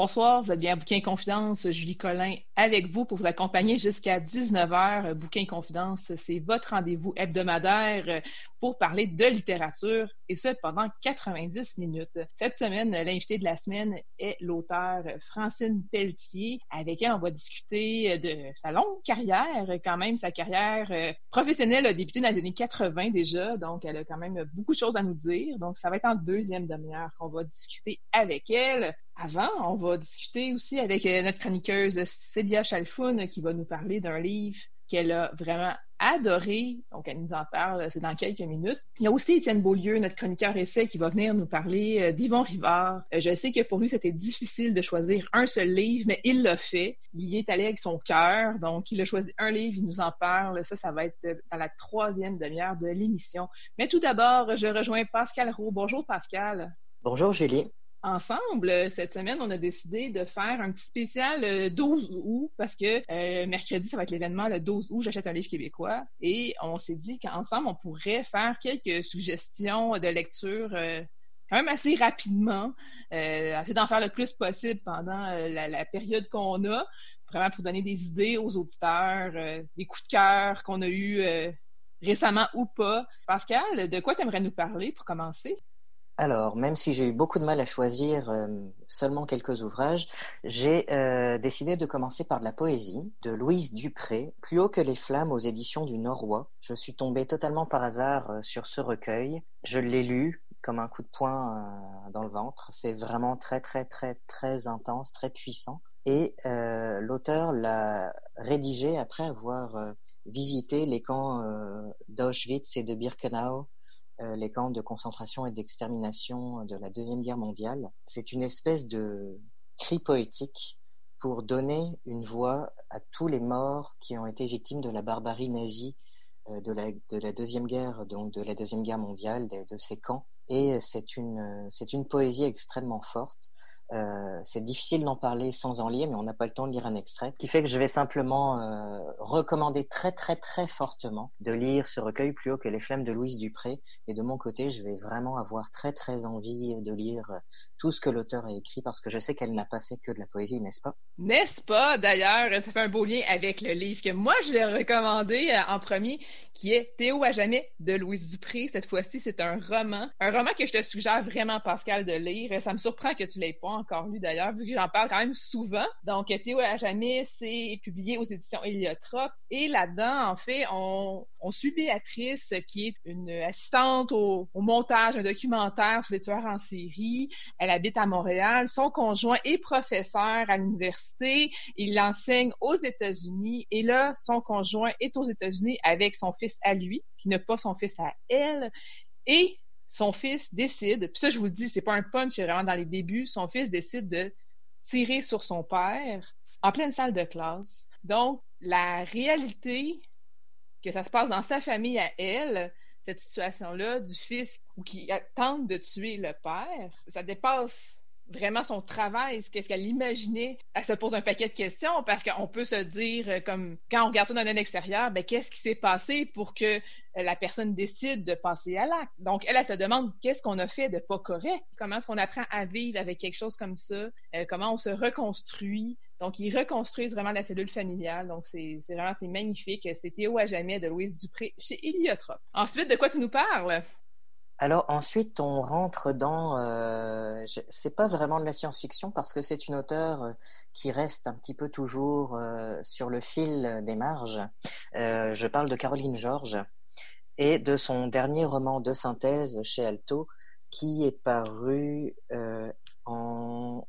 Bonsoir, vous êtes bien à Bouquin Confidence. Julie Collin avec vous pour vous accompagner jusqu'à 19h. Bouquin Confidence, c'est votre rendez-vous hebdomadaire pour parler de littérature et ce pendant 90 minutes. Cette semaine, l'invité de la semaine est l'auteur Francine Pelletier avec elle on va discuter de sa longue carrière, quand même sa carrière euh, professionnelle a débuté dans les années 80 déjà, donc elle a quand même beaucoup de choses à nous dire. Donc ça va être en deuxième demi-heure qu'on va discuter avec elle. Avant, on va discuter aussi avec euh, notre chroniqueuse Célia Chalfoun qui va nous parler d'un livre qu'elle a vraiment adoré. Donc, elle nous en parle, c'est dans quelques minutes. Il y a aussi Étienne Beaulieu, notre chroniqueur essai, qui va venir nous parler euh, d'Yvon Rivard. Euh, je sais que pour lui, c'était difficile de choisir un seul livre, mais il l'a fait. Il y est allé avec son cœur. Donc, il a choisi un livre, il nous en parle. Ça, ça va être dans la troisième demi-heure de l'émission. Mais tout d'abord, je rejoins Pascal Roux. Bonjour, Pascal. Bonjour, Julie. Ensemble, cette semaine, on a décidé de faire un petit spécial 12 euh, août parce que euh, mercredi, ça va être l'événement le 12 août, j'achète un livre québécois. Et on s'est dit qu'ensemble, on pourrait faire quelques suggestions de lecture euh, quand même assez rapidement, essayer d'en faire le plus possible pendant la, période qu'on a, vraiment pour donner des idées aux auditeurs, des coups de cœur qu'on a eus récemment ou pas. Pascal, de quoi tu aimerais nous parler pour commencer? Alors, même si j'ai eu beaucoup de mal à choisir euh, seulement quelques ouvrages, j'ai euh, décidé de commencer par de la poésie de Louise Dupré, Plus haut que les flammes aux éditions du Norrois. Je suis tombé totalement par hasard euh, sur ce recueil. Je l'ai lu comme un coup de poing dans le ventre. C'est vraiment très très très très intense, très puissant. Et l'auteur l'a rédigé après avoir visité les camps d'Auschwitz et de Birkenau euh, les camps de concentration et d'extermination de la Deuxième Guerre mondiale. C'est une espèce de cri poétique pour donner une voix à tous les morts qui ont été victimes de la barbarie nazie euh, de la, de la deuxième guerre, donc de la deuxième guerre mondiale, de ces camps. Et c'est une, c'est une poésie extrêmement forte. Euh, c'est difficile d'en parler sans en lire, mais on n'a pas le temps de lire un extrait. Ce qui fait que je vais simplement euh, recommander très très très fortement de lire ce recueil plus haut que les flammes de Louise Dupré. Et de mon côté, je vais vraiment avoir très très envie de lire tout ce que l'auteur a écrit parce que je sais qu'elle n'a pas fait que de la poésie, n'est-ce pas? N'est-ce pas? D'ailleurs, ça fait un beau lien avec le livre que moi je l'ai recommandé euh, en premier, qui est Théo à jamais de Louise Dupré. Cette fois-ci, c'est un roman que je te suggère vraiment Pascal de lire. Ça me surprend que tu l'aies pas encore lu d'ailleurs, vu que j'en parle quand même souvent. Donc, Théo à jamais, c'est publié aux éditions Héliotrope. Et là-dedans, en fait, on, suit Béatrice, qui est une assistante au, montage d'un documentaire sur les tueurs en série. Elle habite à Montréal. Son conjoint est professeur à l'université. Il enseigne aux États-Unis. Et là, son conjoint est aux États-Unis avec son fils à lui, qui n'a pas son fils à elle. Et son fils décide, puis ça je vous le dis, c'est pas un punch, c'est vraiment dans les débuts, son fils décide de tirer sur son père en pleine salle de classe. Donc, la réalité que ça se passe dans sa famille à elle, cette situation-là du fils qui tente de tuer le père, ça dépasse vraiment son travail, qu'est-ce qu'elle imaginait. Elle se pose un paquet de questions parce qu'on peut se dire, euh, comme quand on regarde ça d'un extérieur, ben, qu'est-ce qui s'est passé pour que euh, la personne décide de passer à l'acte? Donc, elle, elle se demande qu'est-ce qu'on a fait de pas correct, comment est-ce qu'on apprend à vivre avec quelque chose comme ça, euh, comment on se reconstruit? Donc, ils reconstruisent vraiment la cellule familiale. Donc, c'est vraiment c'est magnifique. C'est Théo à jamais de Louise Dupré chez Eliotrope. Ensuite, de quoi tu nous parles? Alors ensuite, on rentre dans. Euh, c'est pas vraiment de la science-fiction parce que c'est une auteure euh, qui reste un petit peu toujours euh, sur le fil des marges. Euh, je parle de Caroline Georges et de son dernier roman de synthèse chez Alto qui est paru en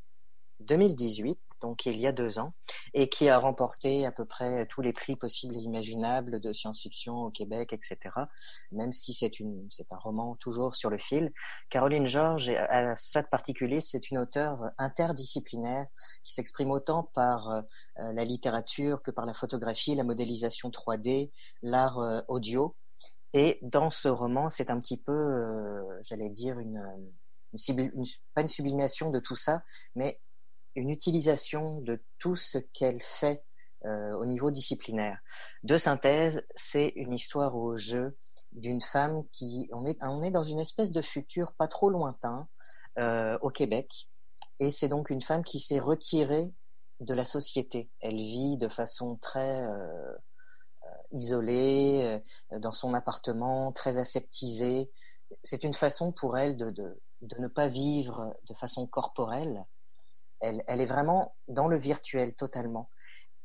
2018, donc il y a deux ans, et qui a remporté à peu près tous les prix possibles et imaginables de science-fiction au Québec, etc. Même si c'est une, c'est un roman toujours sur le fil. Caroline Georges a ça de particulier, c'est une auteure interdisciplinaire qui s'exprime autant par euh, la littérature que par la photographie, la modélisation 3D, l'art euh, audio. Et dans ce roman, c'est un petit peu, euh, j'allais dire, une, une, une, pas une sublimation de tout ça, mais une utilisation de tout ce qu'elle fait euh, au niveau disciplinaire. De synthèse, c'est une histoire au jeu d'une femme qui on est on est dans une espèce de futur pas trop lointain euh, au Québec Et c'est donc une femme qui s'est retirée de la société. Elle vit de façon très euh, isolée, dans son appartement, très aseptisée. C'est une façon pour elle de, de, de, ne pas vivre de façon corporelle. Elle, est vraiment dans le virtuel totalement.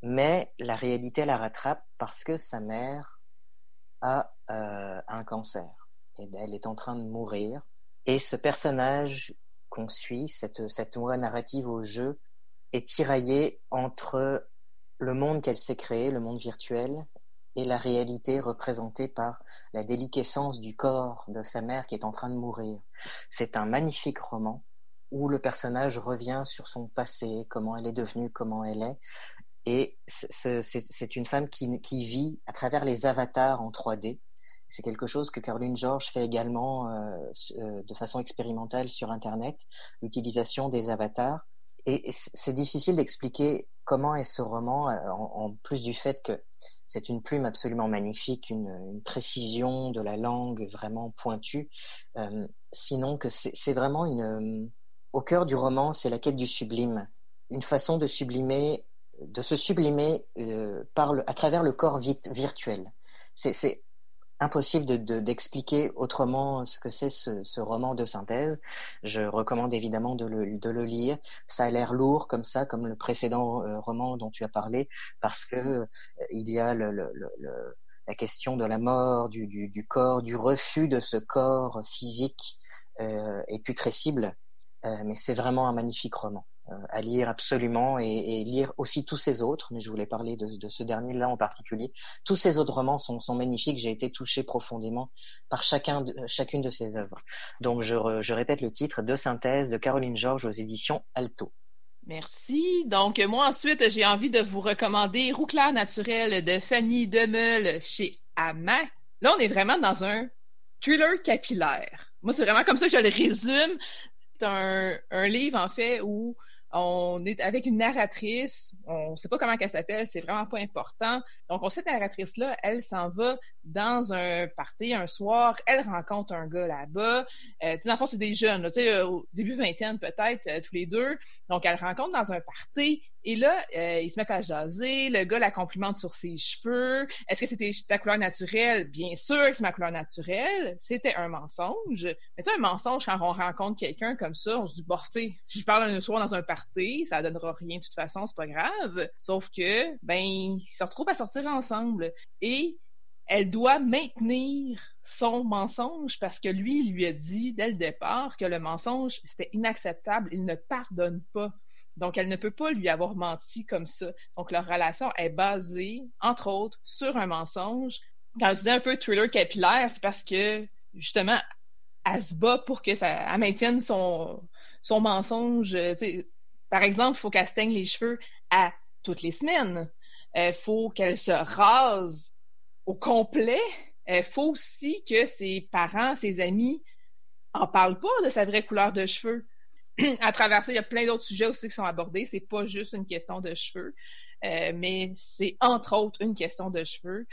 Mais la réalité la rattrape parce que sa mère a euh, un cancer. Et elle est en train de mourir. Et ce personnage qu'on suit, cette, cette voie narrative au jeu, est tiraillé entre le monde qu'elle s'est créé, le monde virtuel, et la réalité représentée par la déliquescence du corps de sa mère qui est en train de mourir. C'est un magnifique roman où le personnage revient sur son passé, comment elle est devenue, comment elle est. Et c'est une femme qui, qui, vit à travers les avatars en 3D. C'est quelque chose que Caroline George fait également euh, euh, de façon expérimentale sur Internet, l'utilisation des avatars. Et c'est difficile d'expliquer comment est ce roman, euh, en, plus du fait que c'est une plume absolument magnifique, une, précision de la langue vraiment pointue. Sinon que c'est vraiment une... Au cœur du roman, c'est la quête du sublime. Une façon de sublimer, de se sublimer euh, à travers le corps virtuel. C'est impossible d'expliquer de, autrement ce que c'est ce, roman de synthèse. Je recommande évidemment de le, lire. Ça a l'air lourd comme ça, comme le précédent euh, roman dont tu as parlé, parce que euh, il y a la question de la mort, du, corps, du refus de ce corps physique euh, et putrescible. Euh, mais c'est vraiment un magnifique roman. Euh, à lire absolument et, lire aussi tous ces autres, mais je voulais parler de, ce dernier-là en particulier. Tous ces autres romans sont, magnifiques, j'ai été touché profondément par chacun de, chacune de ces œuvres. Donc je, répète le titre, De synthèse de Caroline Georges aux éditions Alto. Merci. Donc, moi, ensuite, j'ai envie de vous recommander Rouclair naturel de Fanny Demeul chez Amac. Là, on est vraiment dans un thriller capillaire. Moi, c'est vraiment comme ça que je le résume. Un, un livre, en fait, où on est avec une narratrice, on ne sait pas comment elle s'appelle, c'est vraiment pas important. Donc, on cette narratrice-là, elle s'en va dans un party un soir, elle rencontre un gars là-bas. Euh, dans le fond, c'est des jeunes, au début vingtaine peut-être, euh, tous les deux. Donc, elle rencontre dans un party, et là, euh, ils se mettent à jaser. Le gars la complimente sur ses cheveux. Est-ce que c'était ta couleur naturelle? Bien sûr que c'est ma couleur naturelle. C'était un mensonge. Mais tu un mensonge, quand on rencontre quelqu'un comme ça, on se dit, bon, tu je parle un soir dans un party, ça donnera rien de toute façon, c'est pas grave. Sauf que, ben, ils se retrouvent à sortir ensemble. Et elle doit maintenir son mensonge parce que lui, il lui a dit dès le départ que le mensonge, c'était inacceptable. Il ne pardonne pas. Donc, elle ne peut pas lui avoir menti comme ça. Donc, leur relation est basée, entre autres, sur un mensonge. Quand je dis un peu thriller capillaire, c'est parce que, justement, elle se bat pour que ça elle maintienne son, son mensonge. par exemple, il faut qu'elle se teigne les cheveux à toutes les semaines. Il euh, faut qu'elle se rase au complet. Il faut aussi que ses parents, ses amis en parlent pas de sa vraie couleur de cheveux. à travers ça, il y a plein d'autres sujets aussi qui sont abordés. C'est pas juste une question de cheveux, euh, mais c'est entre autres une question de cheveux.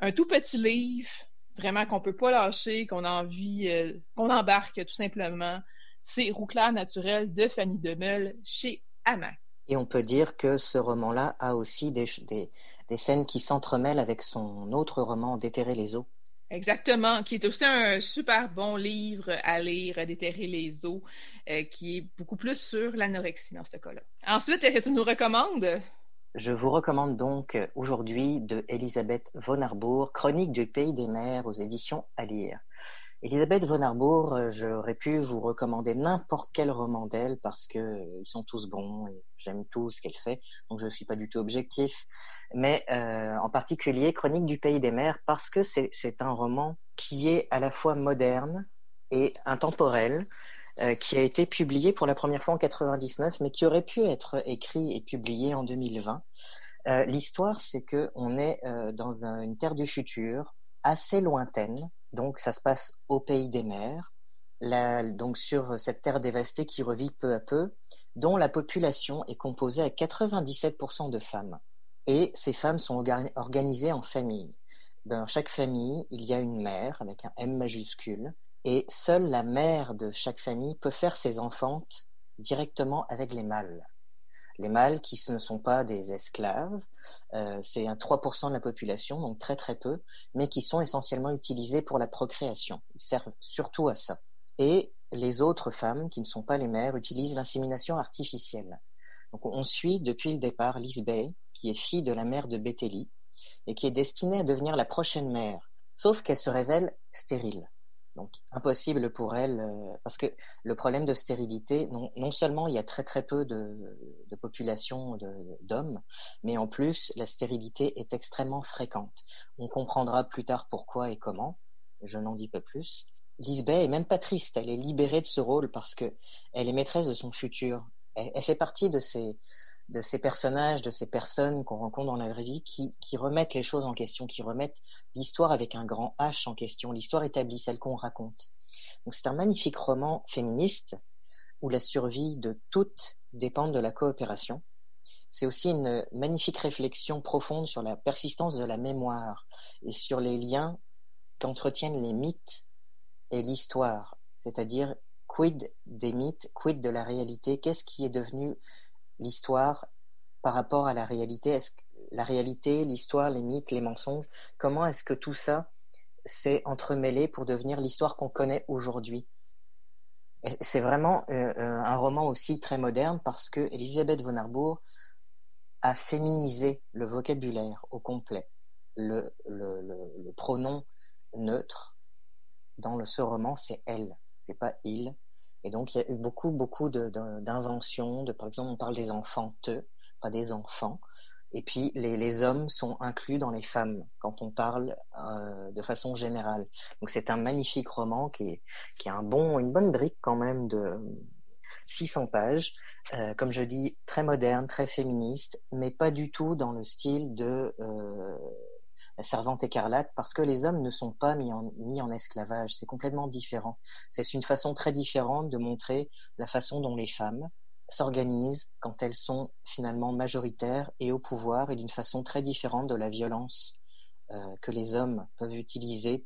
Un tout petit livre, vraiment qu'on peut pas lâcher, qu'on a envie, euh, qu'on embarque tout simplement. C'est Rouclair naturel de Fanny Demeul chez Amac. Et on peut dire que ce roman-là a aussi des scènes qui s'entremêlent avec son autre roman, Déterrer les eaux. Exactement, qui est aussi un super bon livre à lire, Déterrer les eaux, euh, qui est beaucoup plus sur l'anorexie dans ce cas-là. Ensuite, est-ce que tu nous recommandes? Je vous recommande donc aujourd'hui de Elisabeth von Arbour, Chronique du pays des mers aux éditions à lire. Elisabeth von Arbour, euh, j'aurais pu vous recommander n'importe quel roman d'elle parce que euh, ils sont tous bons et j'aime tout ce qu'elle fait, donc je ne suis pas du tout objectif. Mais euh, en particulier Chronique du pays des mers parce que c'est un roman qui est à la fois moderne et intemporel, qui a été publié pour la première fois en 99, mais qui aurait pu être écrit et publié en 2020. Euh, L'histoire, c'est que on est dans un, une terre du futur assez lointaine donc ça se passe au pays des mers, donc sur cette terre dévastée qui revit peu à peu, dont la population est composée à 97% de femmes. Et ces femmes sont organisées en familles. Dans chaque famille, il y a une mère avec un M majuscule, et seule la mère de chaque famille peut faire ses enfantes directement avec les mâles. Les mâles qui ne sont pas des esclaves, euh, c'est un 3% de la population, donc très très peu, mais qui sont essentiellement utilisés pour la procréation. Ils servent surtout à ça. Et les autres femmes, qui ne sont pas les mères, utilisent l'insémination artificielle. Donc on suit depuis le départ Lisbeth, qui est fille de la mère de Béthélie, et qui est destinée à devenir la prochaine mère, sauf qu'elle se révèle stérile. Donc impossible pour elle, euh, parce que le problème de stérilité, non, seulement il y a très très peu de, de population d'hommes, mais en plus la stérilité est extrêmement fréquente. On comprendra plus tard pourquoi et comment, je n'en dis pas plus. Lisbeth est même pas triste, elle est libérée de ce rôle parce que elle est maîtresse de son futur. elle fait partie de ces, de ces personnages, de ces personnes qu'on rencontre dans la vraie vie, qui, qui remettent les choses en question, qui remettent l'histoire avec un grand H en question, l'histoire établie, celle qu'on raconte. Donc c'est un magnifique roman féministe où la survie de toutes dépend de la coopération. C'est aussi une magnifique réflexion profonde sur la persistance de la mémoire et sur les liens qu'entretiennent les mythes et l'histoire, c'est-à-dire quid des mythes, quid de la réalité, qu'est-ce qui est devenu l'histoire par rapport à la réalité Est-ce la réalité, l'histoire, les mythes, les mensonges, comment est-ce que tout ça s'est entremêlé pour devenir l'histoire qu'on connaît aujourd'hui? C'est vraiment euh, euh, un roman aussi très moderne parce que Elisabeth von Arbour a féminisé le vocabulaire au complet. Le, le, pronom neutre dans ce roman, c'est elle, c'est pas il. Et donc, il y a eu beaucoup, beaucoup d'inventions. De, par exemple, on parle des enfants pas des enfants. Et puis, les, les, hommes sont inclus dans les femmes quand on parle euh, de façon générale. Donc, c'est un magnifique roman qui est, qui a un bon, une bonne brique quand même de 600 pages. Euh, comme je dis, très moderne, très féministe, mais pas du tout dans le style de euh, la servante écarlate parce que les hommes ne sont pas mis en, esclavage. C'est complètement différent. C'est une façon très différente de montrer la façon dont les femmes s'organisent quand elles sont finalement majoritaires et au pouvoir et d'une façon très différente de la violence euh, que les hommes peuvent utiliser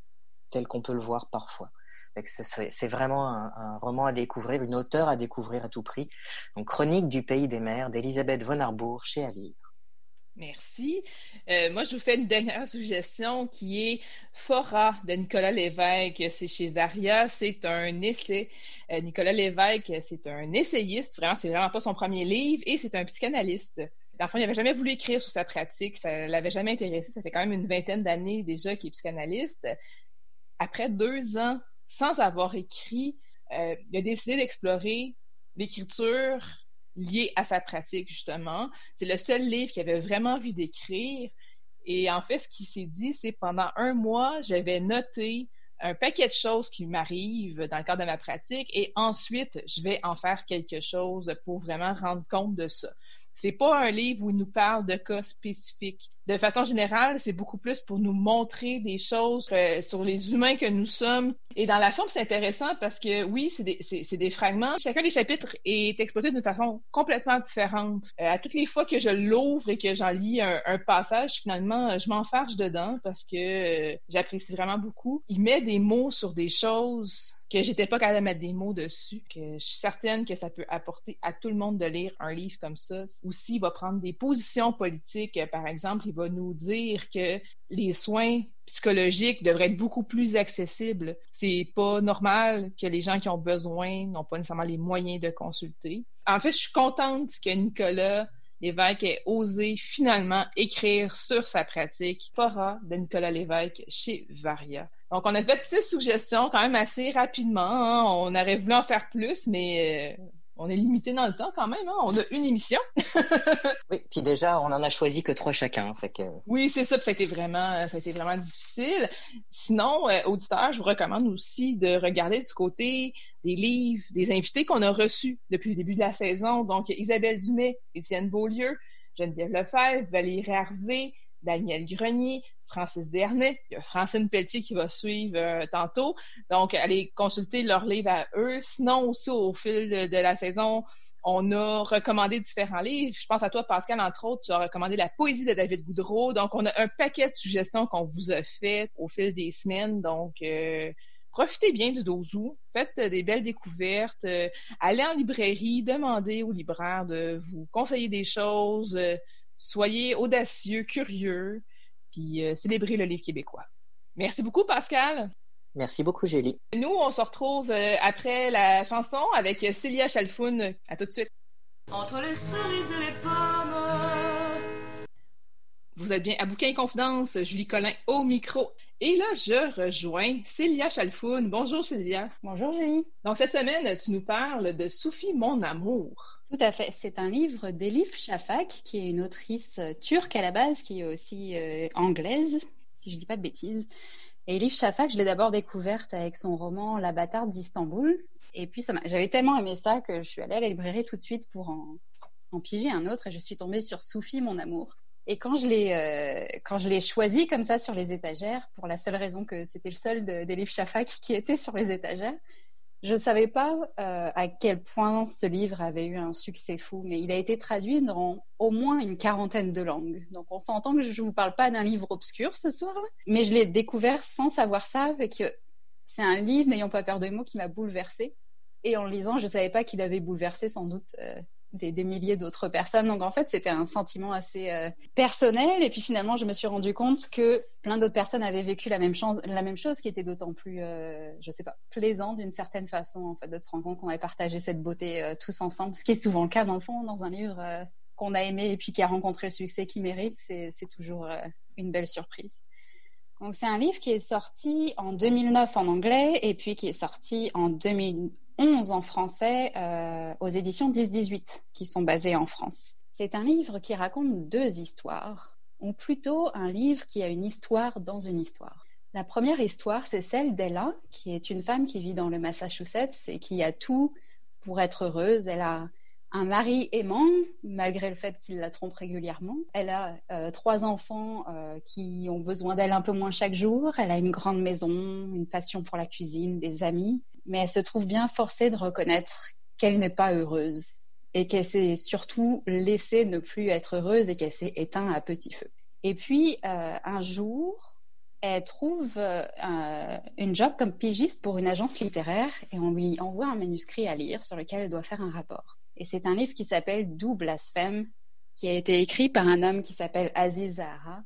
tel qu'on peut le voir parfois. C'est vraiment un, roman à découvrir, une auteure à découvrir à tout prix. Donc, Chronique du pays des mers d'Elisabeth von Arbour chez Alire. Merci. Euh, moi, je vous fais une dernière suggestion qui est Fora de Nicolas Lévesque. C'est chez Varia. C'est un essai. Euh, Nicolas Lévesque, c'est un essayiste. Vraiment, c'est vraiment pas son premier livre et c'est un psychanalyste. Fond, il n'avait jamais voulu écrire sur sa pratique. Ça l'avait jamais intéressé. Ça fait quand même une vingtaine d'années déjà qu'il est psychanalyste. Après deux ans sans avoir écrit, euh, il a décidé d'explorer l'écriture lié à sa pratique, justement. C'est le seul livre qu'il avait vraiment envie d'écrire. Et en fait, ce qu'il s'est dit, c'est pendant un mois, j'avais noté un paquet de choses qui m'arrivent dans le cadre de ma pratique et ensuite, je vais en faire quelque chose pour vraiment rendre compte de ça. C'est pas un livre où il nous parle de cas spécifiques. De façon générale, c'est beaucoup plus pour nous montrer des choses euh, sur les humains que nous sommes. Et dans la forme, c'est intéressant parce que oui, c'est des, des, fragments. Chacun des chapitres est exploité d'une façon complètement différente. Euh, à toutes les fois que je l'ouvre et que j'en lis un, passage, finalement, je m'enfarge dedans parce que euh, j'apprécie vraiment beaucoup. Il met des mots sur des choses que j'étais pas capable de mettre des mots dessus, que je suis certaine que ça peut apporter à tout le monde de lire un livre comme ça. Aussi, il va prendre des positions politiques. Par exemple, il va nous dire que les soins psychologiques devraient être beaucoup plus accessibles. C'est pas normal que les gens qui ont besoin n'ont pas nécessairement les moyens de consulter. En fait, je suis contente que Nicolas Lévesque ait osé finalement écrire sur sa pratique Fora de Nicolas Lévesque chez Varia. Donc, on a fait six suggestions quand même assez rapidement. Hein. On aurait voulu en faire plus, mais euh, on est limité dans le temps quand même. Hein. On a une émission. oui, puis déjà, on en a choisi que trois chacun. Fait que... Oui, c'est ça. Puis ça a été vraiment, ça a été vraiment difficile. Sinon, euh, auditeurs, je vous recommande aussi de regarder du côté des livres, des invités qu'on a reçus depuis le début de la saison. Donc, Isabelle Dumais, Étienne Beaulieu, Geneviève Lefebvre, Valérie Hervé, Daniel Grenier, Francis Dernay, il y a Francine Pelletier qui va suivre euh, tantôt. Donc, allez consulter leur livre à eux. Sinon, aussi, au fil de, la saison, on a recommandé différents livres. Je pense à toi, Pascal, entre autres, tu as recommandé La poésie de David Goudreau. Donc, on a un paquet de suggestions qu'on vous a faites au fil des semaines. Donc, euh, profitez bien du 12 août, faites des belles découvertes, allez en librairie, demandez aux libraires de vous conseiller des choses, soyez audacieux, curieux, puis célébrez le livre québécois. Merci beaucoup, Pascal. Merci beaucoup, Julie. Nous, on se retrouve après la chanson avec Célia Chalfoun. À tout de suite. Entre les cerises et les pommes. Vous êtes bien à Bouquin Confidence, Julie Collin au micro. Et là, je rejoins Célia Chalfoun. Bonjour Célia. Bonjour Julie. Donc cette semaine, tu nous parles de Sophie Mon Amour. Tout à fait. C'est un livre d'Elif Shafak, qui est une autrice turque à la base, qui est aussi euh, anglaise, si je ne dis pas de bêtises. Et Elif Shafak, je l'ai d'abord découverte avec son roman La bâtarde d'Istanbul, et puis, j'avais tellement aimé ça que je suis allée à la librairie tout de suite pour en, en piger un autre et je suis tombée sur Soufi, mon amour. Et quand je l'ai euh, quand je l'ai choisi comme ça sur les étagères, pour la seule raison que c'était le seul des livres Shafak qui était sur les étagères, je ne savais pas euh, à quel point ce livre avait eu un succès fou, mais il a été traduit dans au moins une quarantaine de langues. Donc on s'entend que je ne vous parle pas d'un livre obscur ce soir, mais je l'ai découvert sans savoir ça, avec c'est un livre, n'ayons pas peur de mots, qui m'a bouleversée. Et en le lisant, je ne savais pas qu'il avait bouleversé sans doute euh, des, milliers d'autres personnes. Donc en fait, c'était un sentiment assez euh, personnel. Et puis finalement, je me suis rendu compte que plein d'autres personnes avaient vécu la même, chose, la même chose, qui était d'autant plus, je euh, je sais pas, plaisant d'une certaine façon, en fait, de se rendre compte qu'on avait partagé cette beauté tous ensemble. Ce qui est souvent le cas, dans le fond, dans un livre qu'on a aimé et puis qui a rencontré le succès qu'il mérite. C'est toujours une belle surprise. Donc c'est un livre qui est sorti en 2009 en anglais et puis qui est sorti en 2011 en français euh, aux éditions 10-18 qui sont basées en France. C'est un livre qui raconte deux histoires, ou plutôt un livre qui a une histoire dans une histoire. La première histoire, c'est celle d'Ella, qui est une femme qui vit dans le Massachusetts et qui a tout pour être heureuse. Elle a un mari aimant, malgré le fait qu'il la trompe régulièrement. Elle a euh, trois enfants euh, qui ont besoin d'elle un peu moins chaque jour. Elle a une grande maison, une passion pour la cuisine, des amis. Mais elle se trouve bien forcée de reconnaître qu'elle n'est pas heureuse et qu'elle s'est surtout laissée ne plus être heureuse et qu'elle s'est éteinte à petit feu. Et puis, euh, un jour, elle trouve une job comme pigiste pour une agence littéraire et on lui envoie un manuscrit à lire sur lequel elle doit faire un rapport. Et c'est un livre qui s'appelle Doux blasphème, qui a été écrit par un homme qui s'appelle Aziz Zahra.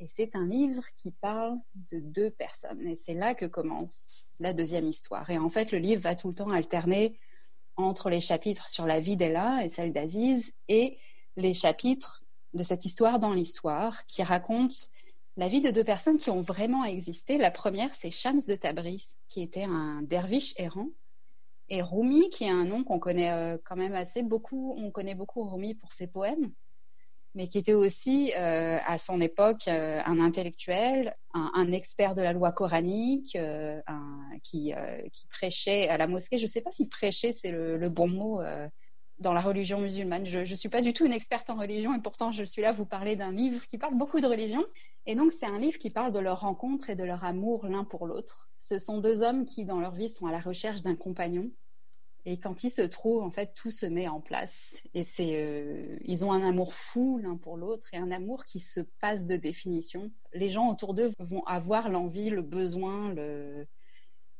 Et c'est un livre qui parle de deux personnes. Et c'est là que commence la deuxième histoire. Et en fait, le livre va tout le temps alterner entre les chapitres sur la vie d'Ella et celle d'Aziz et les chapitres de cette histoire dans l'histoire qui racontent la vie de deux personnes qui ont vraiment existé. La première, c'est Shams de Tabriz, qui était un derviche errant et Rumi, qui est un nom qu'on connaît euh, quand même assez beaucoup, on connaît beaucoup Rumi pour ses poèmes, mais qui était aussi euh, à son époque euh, un intellectuel, un, expert de la loi coranique, qui, prêchait à la mosquée. Je ne sais pas si prêcher c'est le, bon mot dans la religion musulmane. Je ne suis pas du tout une experte en religion et pourtant je suis là vous parler d'un livre qui parle beaucoup de religion. Et donc c'est un livre qui parle de leur rencontre et de leur amour l'un pour l'autre. Ce sont deux hommes qui dans leur vie sont à la recherche d'un compagnon. Et quand ils se trouvent, en fait, tout se met en place. Et c'est, euh, ils ont un amour fou l'un pour l'autre et un amour qui se passe de définition. Les gens autour d'eux vont avoir l'envie, le besoin, le,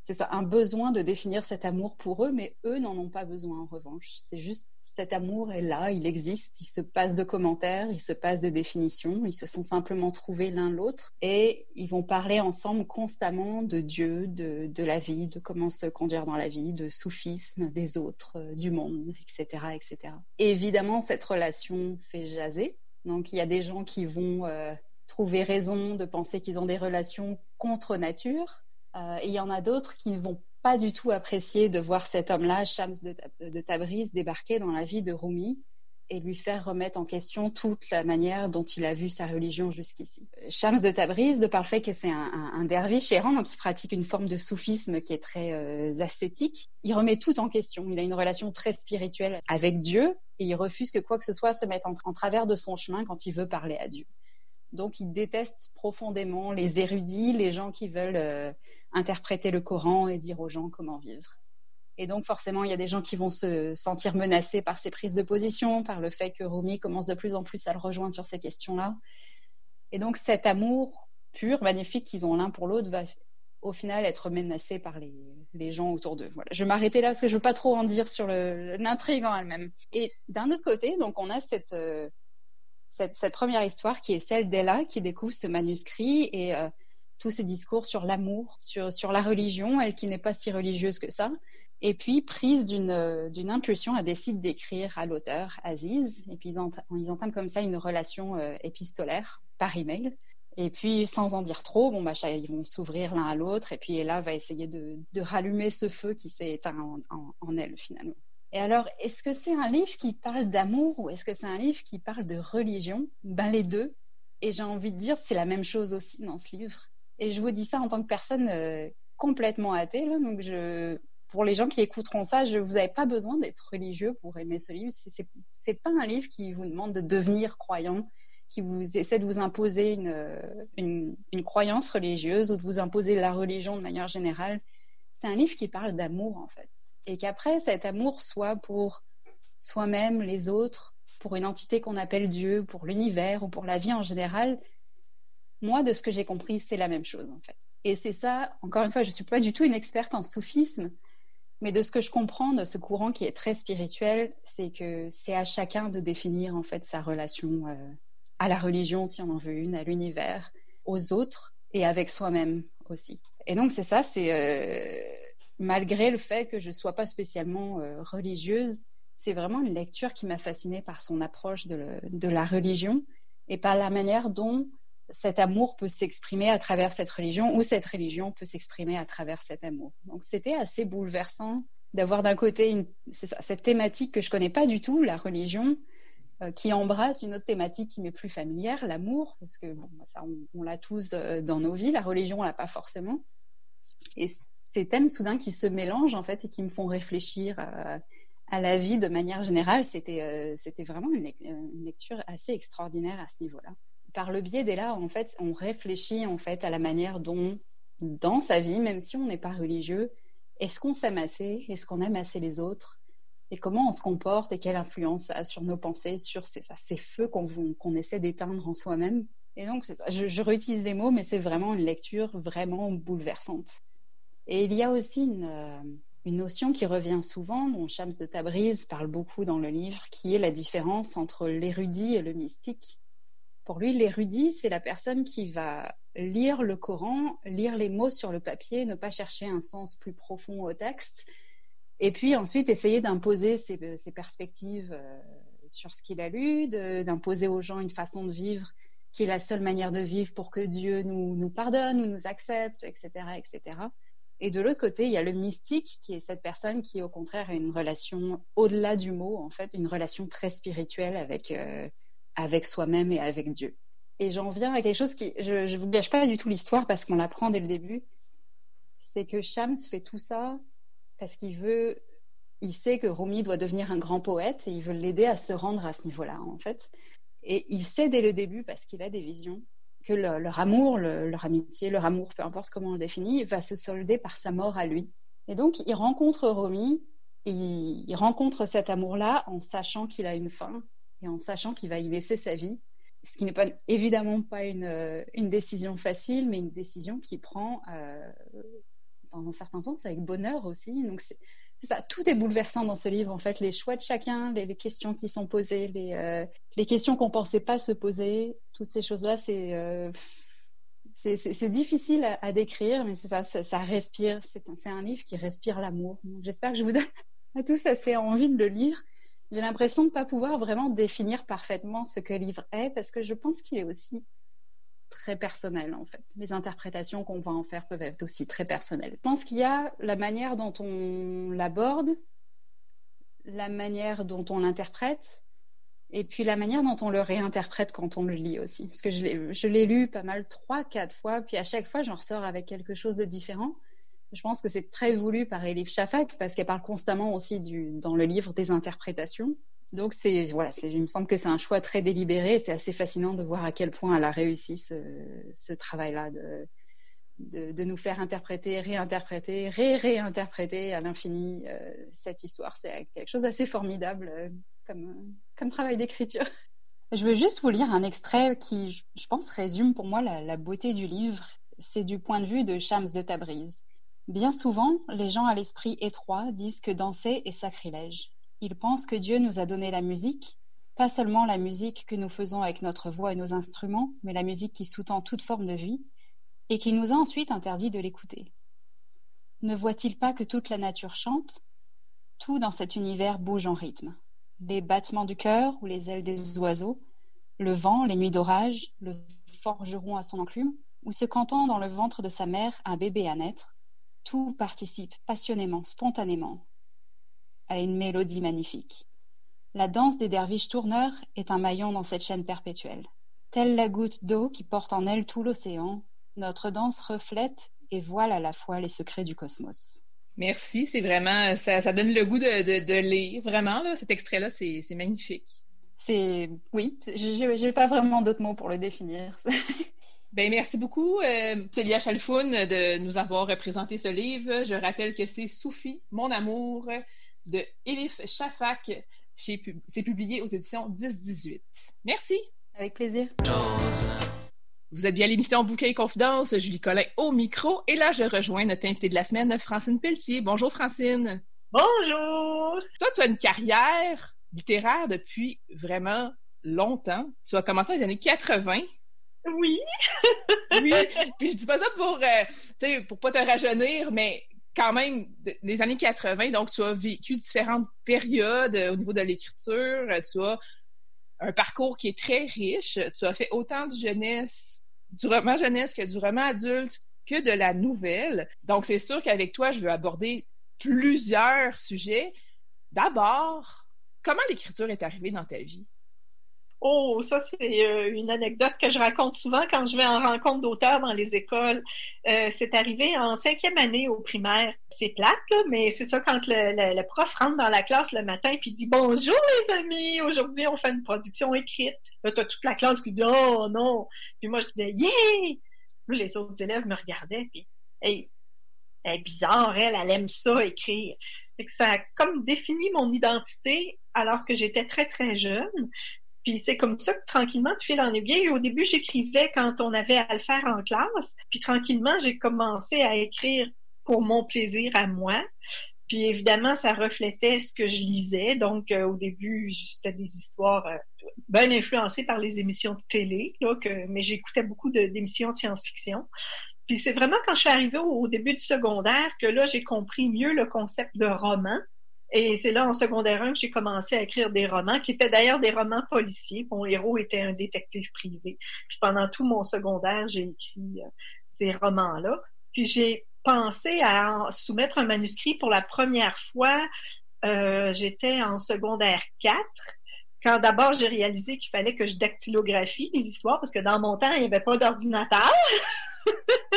c'est ça, un besoin de définir cet amour pour eux, mais eux n'en ont pas besoin en revanche. C'est juste cet amour est là, il existe, il se passe de commentaires, il se passe de définitions, ils se sont simplement trouvés l'un l'autre et ils vont parler ensemble constamment de Dieu, de, de, la vie, de comment se conduire dans la vie, de soufisme, des autres, euh, du monde, etc., etc. Et évidemment, cette relation fait jaser. Donc il y a des gens qui vont euh, trouver raison de penser qu'ils ont des relations contre nature et il y en a d'autres qui ne vont pas du tout apprécier de voir cet homme-là, Shams de, Tabriz, débarquer dans la vie de Rumi et lui faire remettre en question toute la manière dont il a vu sa religion jusqu'ici. Shams de Tabriz, de par le fait que c'est un, un, derviche errant, donc pratique une forme de soufisme qui est très euh, ascétique, il remet tout en question. Il a une relation très spirituelle avec Dieu et il refuse que quoi que ce soit se mette en, travers de son chemin quand il veut parler à Dieu. Donc il déteste profondément les érudits, les gens qui veulent... Euh, interpréter le Coran et dire aux gens comment vivre. Et donc forcément, il y a des gens qui vont se sentir menacés par ces prises de position, par le fait que Rumi commence de plus en plus à le rejoindre sur ces questions-là. Et donc cet amour pur, magnifique qu'ils ont l'un pour l'autre va au final être menacés par les, gens autour d'eux. Voilà. Je vais m'arrêter là parce que je veux pas trop en dire sur l'intrigue en elle-même. Et d'un autre côté, donc on a cette, euh, cette, cette, première histoire qui est celle d'Ella qui découvre ce manuscrit et euh, tous ces discours sur l'amour, sur, sur la religion, elle qui n'est pas si religieuse que ça. Et puis, prise d'une impulsion, elle décide d'écrire à l'auteur, Aziz. Et puis, ils, entament comme ça une relation euh, épistolaire par email. Et puis, sans en dire trop, bon, bah, ils vont s'ouvrir l'un à l'autre. Et puis, Ella va essayer de, de rallumer ce feu qui s'est éteint en, en, elle, finalement. Et alors, est-ce que c'est un livre qui parle d'amour ou est-ce que c'est un livre qui parle de religion? Ben, les deux. Et j'ai envie de dire, c'est la même chose aussi dans ce livre. Et je vous dis ça en tant que personne euh, complètement athée. Donc, pour les gens qui écouteront ça, vous n'avez pas besoin d'être religieux pour aimer ce livre. C'est, n'est pas un livre qui vous demande de devenir croyant, qui vous essaie de vous imposer une, croyance religieuse ou de vous imposer la religion de manière générale. C'est un livre qui parle d'amour en fait, et qu'après cet amour soit pour soi-même, les autres, pour une entité qu'on appelle Dieu, pour l'univers ou pour la vie en général. Moi, de ce que j'ai compris, c'est la même chose en fait. Et c'est ça, encore une fois, je ne suis pas du tout une experte en soufisme, mais de ce que je comprends de ce courant qui est très spirituel, c'est que c'est à chacun de définir en fait sa relation euh, à la religion, si on en veut une, à l'univers, aux autres et avec soi-même aussi. Et donc c'est ça, c'est euh, malgré le fait que je sois pas spécialement euh, religieuse, c'est vraiment une lecture qui m'a fascinée par son approche de la religion et par la manière dont cet amour peut s'exprimer à travers cette religion ou cette religion peut s'exprimer à travers cet amour. Donc c'était assez bouleversant d'avoir d'un côté cette thématique que je connais pas du tout, la religion, euh, qui embrasse une autre thématique qui m'est plus familière, l'amour, parce que bah, ça on, l'a tous euh, dans nos vies, la religion on l'a pas forcément. Et ces thèmes soudain qui se mélangent en fait et qui me font réfléchir euh, à la vie de manière générale, c'était vraiment une, lecture assez extraordinaire à ce niveau-là par le biais là, en fait, on réfléchit en fait à la manière dont, dans sa vie, même si on n'est pas religieux, est-ce qu'on s'aime assez Est-ce qu'on aime assez les autres Et comment on se comporte et quelle influence ça a sur nos pensées, sur ces, feux qu'on essaie d'éteindre en soi-même Et donc. Je, réutilise les mots, mais c'est vraiment une lecture vraiment bouleversante. Et il y a aussi une, euh, une notion qui revient souvent, dont Shams de Tabriz parle beaucoup dans le livre, qui est la différence entre l'érudit et le mystique. Pour lui, l'érudit, c'est la personne qui va lire le Coran, lire les mots sur le papier, ne pas chercher un sens plus profond au texte, et puis ensuite essayer d'imposer ses, perspectives euh, sur ce qu'il a lu, d'imposer aux gens une façon de vivre qui est la seule manière de vivre pour que Dieu nous, pardonne ou nous accepte, etc., etc. Et de l'autre côté, il y a le mystique, qui est cette personne qui, au contraire, a une relation au-delà du mot, en fait, une relation très spirituelle avec, euh, avec soi-même et avec Dieu. Et j'en viens à quelque chose qui, je ne vous gâche pas du tout l'histoire parce qu'on l'apprend dès le début, c'est que Shams fait tout ça parce qu'il veut, il sait que Rumi doit devenir un grand poète et il veut l'aider à se rendre à ce niveau-là, en fait. Et il sait dès le début, parce qu'il a des visions, que leur amour, leur amitié, leur amour, peu importe comment on le définit, va se solder par sa mort à lui. Et donc, il rencontre Rumi, et il rencontre cet amour-là en sachant qu'il a une fin, et en sachant qu'il va y laisser sa vie. Ce qui n'est pas évidemment pas une, euh, une, décision facile, mais une décision qui prend euh, dans un certain sens avec bonheur aussi. Donc ça, tout est bouleversant dans ce livre en fait. Les choix de chacun, les, questions qui sont posées, les, euh, les questions qu'on pensait pas se poser, toutes ces choses-là, c'est c'est difficile à, décrire, mais c'est ça, ça, respire. C'est un, livre qui respire l'amour. J'espère que je vous donne à tous assez envie de le lire j'ai l'impression de ne pas pouvoir vraiment définir parfaitement ce que livre est, parce que je pense qu'il est aussi très personnel en fait. Les interprétations qu'on va en faire peuvent être aussi très personnelles. Je pense qu'il y a la manière dont on l'aborde, la manière dont on l'interprète, et puis la manière dont on le réinterprète quand on le lit aussi. Parce que je l'ai lu pas mal trois, quatre fois, puis à chaque fois j'en ressors avec quelque chose de différent. Je pense que c'est très voulu par Elif Shafak parce qu'elle parle constamment aussi dans le livre des interprétations. Donc voilà, il me semble que c'est un choix très délibéré. C'est assez fascinant de voir à quel point elle a réussi ce, travail-là de, nous faire interpréter, réinterpréter, ré-réinterpréter à l'infini euh, cette histoire. C'est quelque chose d'assez formidable euh, comme, comme travail d'écriture. Je veux juste vous lire un extrait qui, je pense, résume pour moi la, la beauté du livre c'est du point de vue de Shams de Tabriz. Bien souvent, les gens à l'esprit étroit disent que danser est sacrilège. Ils pensent que Dieu nous a donné la musique, pas seulement la musique que nous faisons avec notre voix et nos instruments, mais la musique qui sous-tend toute forme de vie, et qu'il nous a ensuite interdit de l'écouter. Ne voit-il pas que toute la nature chante? Tout dans cet univers bouge en rythme. Les battements du cœur ou les ailes des oiseaux, le vent, les nuits d'orage, le forgeron à son enclume, ou se cantant dans le ventre de sa mère un bébé à naître, tout participe passionnément, spontanément, à une mélodie magnifique. La danse des derviches tourneurs est un maillon dans cette chaîne perpétuelle. Telle la goutte d'eau qui porte en elle tout l'océan, notre danse reflète et voile à la fois les secrets du cosmos. Merci, c'est vraiment, ça, donne le goût de, lire, vraiment, là, cet extrait-là, c'est magnifique. C'est, oui, j'ai pas vraiment d'autres mots pour le définir. Ben, merci beaucoup, euh, Célia Chalfoun, de nous avoir présenté ce livre. Je rappelle que c'est Soufi, mon amour, de Elif Shafak. C'est publié aux éditions 10-18. Merci. Avec plaisir. Vous êtes bien à l'émission Bouquet et Confidence, Julie Collin au micro. Et là, je rejoins notre invitée de la semaine, Francine Pelletier. Bonjour, Francine. Bonjour. Toi, tu as une carrière littéraire depuis vraiment longtemps. Tu as commencé dans les années 80. Oui. oui. Puis je dis pas ça pour, euh, sais, pour pas te rajeunir, mais quand même, les années 80, donc tu as vécu différentes périodes euh, au niveau de l'écriture. Tu as un parcours qui est très riche. Tu as fait autant de jeunesse, du roman jeunesse que du roman adulte, que de la nouvelle. Donc, c'est sûr qu'avec toi, je veux aborder plusieurs sujets. D'abord, comment l'écriture est arrivée dans ta vie? Oh, ça, c'est euh, une anecdote que je raconte souvent quand je vais en rencontre d'auteurs dans les écoles. Euh, c'est arrivé en cinquième année au primaire. C'est plate, là, mais c'est ça quand le, prof rentre dans la classe le matin puis dit Bonjour les amis, aujourd'hui on fait une production écrite. Là, t'as toute la classe qui dit Oh non. Puis moi, je disais Yeah! les autres élèves me regardaient, puis hey, elle est bizarre, elle, elle aime ça écrire. Fait que ça a comme défini mon identité alors que j'étais très, très jeune. Puis c'est comme ça que tranquillement, de fil en aiguille, au début, j'écrivais quand on avait à le faire en classe. Puis tranquillement, j'ai commencé à écrire pour mon plaisir à moi. Puis évidemment, ça reflétait ce que je lisais. Donc euh, au début, c'était des histoires euh, bien influencées par les émissions de télé, mais j'écoutais beaucoup d'émissions de, science-fiction. Puis c'est vraiment quand je suis arrivée au, début du secondaire que là, j'ai compris mieux le concept de roman. Et c'est là, en secondaire 1, que j'ai commencé à écrire des romans, qui étaient d'ailleurs des romans policiers. Mon héros était un détective privé. Puis pendant tout mon secondaire, j'ai écrit euh, ces romans-là. Puis j'ai pensé à soumettre un manuscrit pour la première fois. Euh, j'étais en secondaire 4 quand d'abord j'ai réalisé qu'il fallait que je dactylographie les histoires parce que dans mon temps, il n'y avait pas d'ordinateur.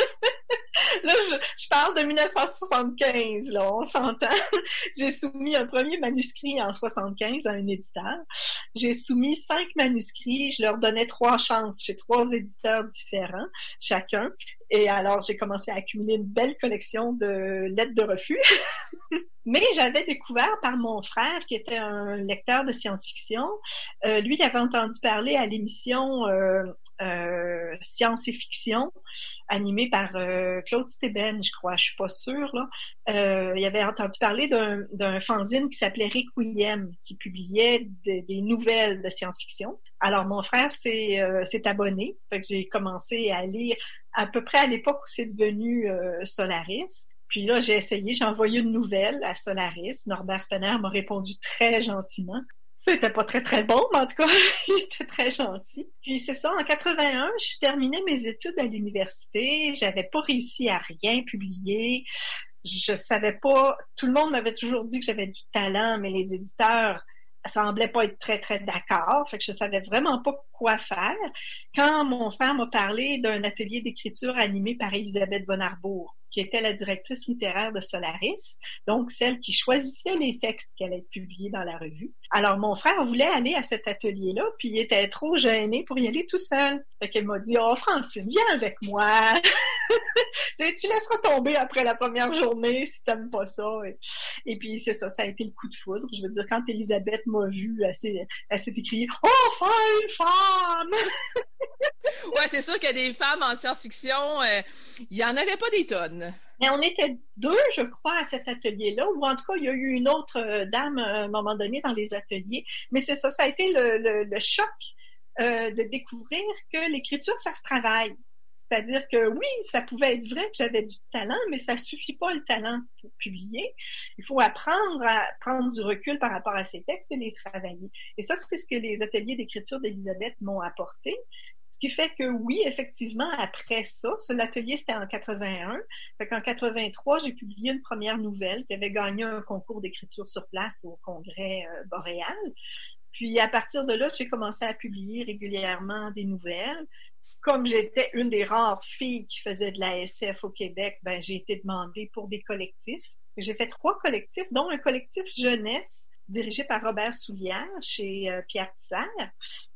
là, je, parle de 1975, là, on s'entend. J'ai soumis un premier manuscrit en 75 à un éditeur. J'ai soumis cinq manuscrits, je leur donnais trois chances chez trois éditeurs différents, chacun. Et alors, j'ai commencé à accumuler une belle collection de lettres de refus. Mais j'avais découvert par mon frère, qui était un lecteur de science-fiction, euh, lui, il avait entendu parler à l'émission euh, euh, Science et Fiction, animée par Claude Steben, je crois, je suis pas sûre. Il avait entendu parler d'un fanzine qui s'appelait Requiem, qui publiait des nouvelles de science-fiction. Alors, mon frère s'est abonné, fait que j'ai commencé à lire à peu près à l'époque où c'est devenu Solaris. Puis là, j'ai essayé, j'ai envoyé une nouvelle à Solaris. Norbert Spenner m'a répondu très gentiment. C'était pas très, très bon, mais en tout cas, il était très gentil. Puis c'est ça, en 81, je terminais mes études à l'université. J'avais pas réussi à rien publier. Je savais pas, tout le monde m'avait toujours dit que j'avais du talent, mais les éditeurs semblaient pas être très, très d'accord. Fait que je savais vraiment pas quoi faire. Quand mon frère m'a parlé d'un atelier d'écriture animé par Elisabeth Bonarbourg, qui était la directrice littéraire de Solaris, donc celle qui choisissait les textes qui allaient être publiés dans la revue. Alors, mon frère voulait aller à cet atelier-là, puis il était trop gêné pour y aller tout seul. Fait qu'elle m'a dit, oh, Francine, viens avec moi. tu, laisseras tomber après la première journée si t'aimes pas ça. Et, puis, c'est ça, ça a été le coup de foudre. Je veux dire, quand Elisabeth m'a vu, elle s'est, écriée « Oh, enfin une femme! » Ouais, c'est sûr qu'il y a des femmes en science-fiction, euh, il y en avait pas des tonnes. Mais on était deux, je crois, à cet atelier-là, ou en tout cas, il y a eu une autre euh, dame à un moment donné dans les ateliers. Mais c'est ça, ça a été le, le, choc euh, de découvrir que l'écriture, ça se travaille. C'est-à-dire que oui, ça pouvait être vrai que j'avais du talent, mais ça suffit pas le talent pour publier. Il faut apprendre à prendre du recul par rapport à ces textes et les travailler. Et ça, c'est ce que les ateliers d'écriture d'Elisabeth m'ont apporté. Ce qui fait que oui, effectivement, après ça, l'atelier c'était en 81. Fait qu'en 83, j'ai publié une première nouvelle qui avait gagné un concours d'écriture sur place au congrès euh, boréal. Puis à partir de là, j'ai commencé à publier régulièrement des nouvelles. Comme j'étais une des rares filles qui faisait de la SF au Québec, ben j'ai été demandée pour des collectifs. J'ai fait trois collectifs, dont un collectif jeunesse dirigé par Robert Soulière chez euh, Pierre Tisser.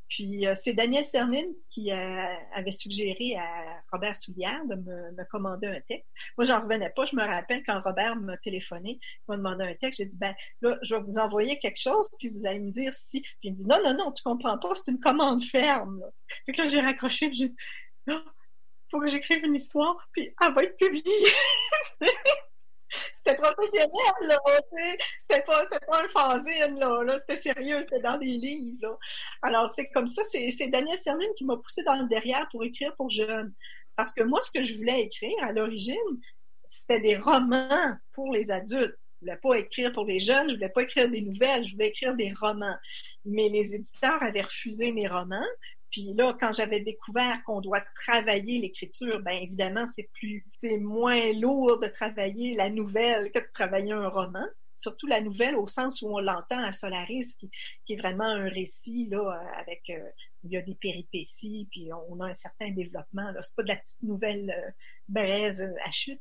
Puis euh, c'est Daniel Cernine qui euh, avait suggéré à Robert Soulière de me, commander un texte. Moi, j'en revenais pas. Je me rappelle quand Robert m'a téléphoné, m'a demandé un texte. J'ai dit, ben là, je vais vous envoyer quelque chose, puis vous allez me dire si. Puis il me dit, non, non, non, tu comprends pas, c'est une commande ferme. Là. Fait que là, j'ai raccroché, j'ai dit, non, faut que j'écrive une histoire, puis elle va être publiée. c'était professionnel, là, c'était pas, pas un fanzine, là, c'était sérieux, c'était dans des livres. Alors, c'est comme ça, c'est Daniel Cernine qui m'a poussé dans le derrière pour écrire pour jeunes. Parce que moi, ce que je voulais écrire à l'origine, c'était des romans pour les adultes. Je voulais pas écrire pour les jeunes, je voulais pas écrire des nouvelles, je voulais écrire des romans. Mais les éditeurs avaient refusé mes romans, puis là, quand j'avais découvert qu'on doit travailler l'écriture, ben évidemment, c'est plus, c'est moins lourd de travailler la nouvelle que de travailler un roman. Surtout la nouvelle au sens où on l'entend à Solaris, qui, est vraiment un récit là avec euh, il y a des péripéties, puis on, a un certain développement. Là, c'est pas de la petite nouvelle euh, brève euh, à chute.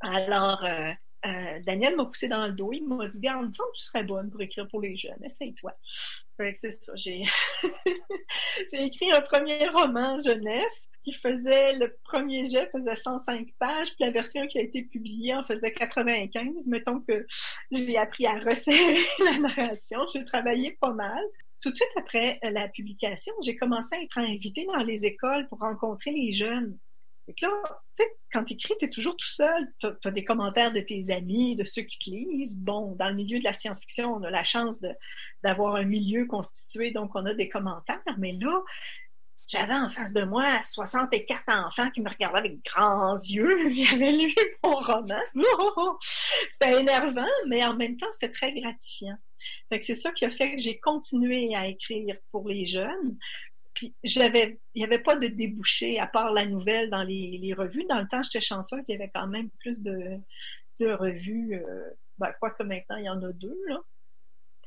Alors, euh, Daniel m'a poussé dans le dos. Il m'a dit, garde, tu serais bonne pour écrire pour les jeunes. Essaye-toi. c'est ça. J'ai... écrit un premier roman jeunesse qui faisait, le premier jet faisait 105 pages, puis la version qui a été publiée en faisait 95. Mettons que j'ai appris à resserrer la narration. J'ai travaillé pas mal. Tout de suite après la publication, j'ai commencé à être invitée dans les écoles pour rencontrer les jeunes. Et là, quand tu écris, tu es toujours tout seul. Tu as, des commentaires de tes amis, de ceux qui te lisent. Bon, dans le milieu de la science-fiction, on a la chance d'avoir un milieu constitué, donc on a des commentaires. Mais là, j'avais en face de moi 64 enfants qui me regardaient avec grands yeux. Ils avaient lu mon roman. c'était énervant, mais en même temps, c'était très gratifiant. c'est ça qui a fait que j'ai continué à écrire pour les jeunes. Puis j'avais, il n'y avait pas de débouché à part la nouvelle dans les, revues. Dans le temps, j'étais chanceuse, il y avait quand même plus de, revues. Euh, ben, quoi que maintenant, il y en a deux, là.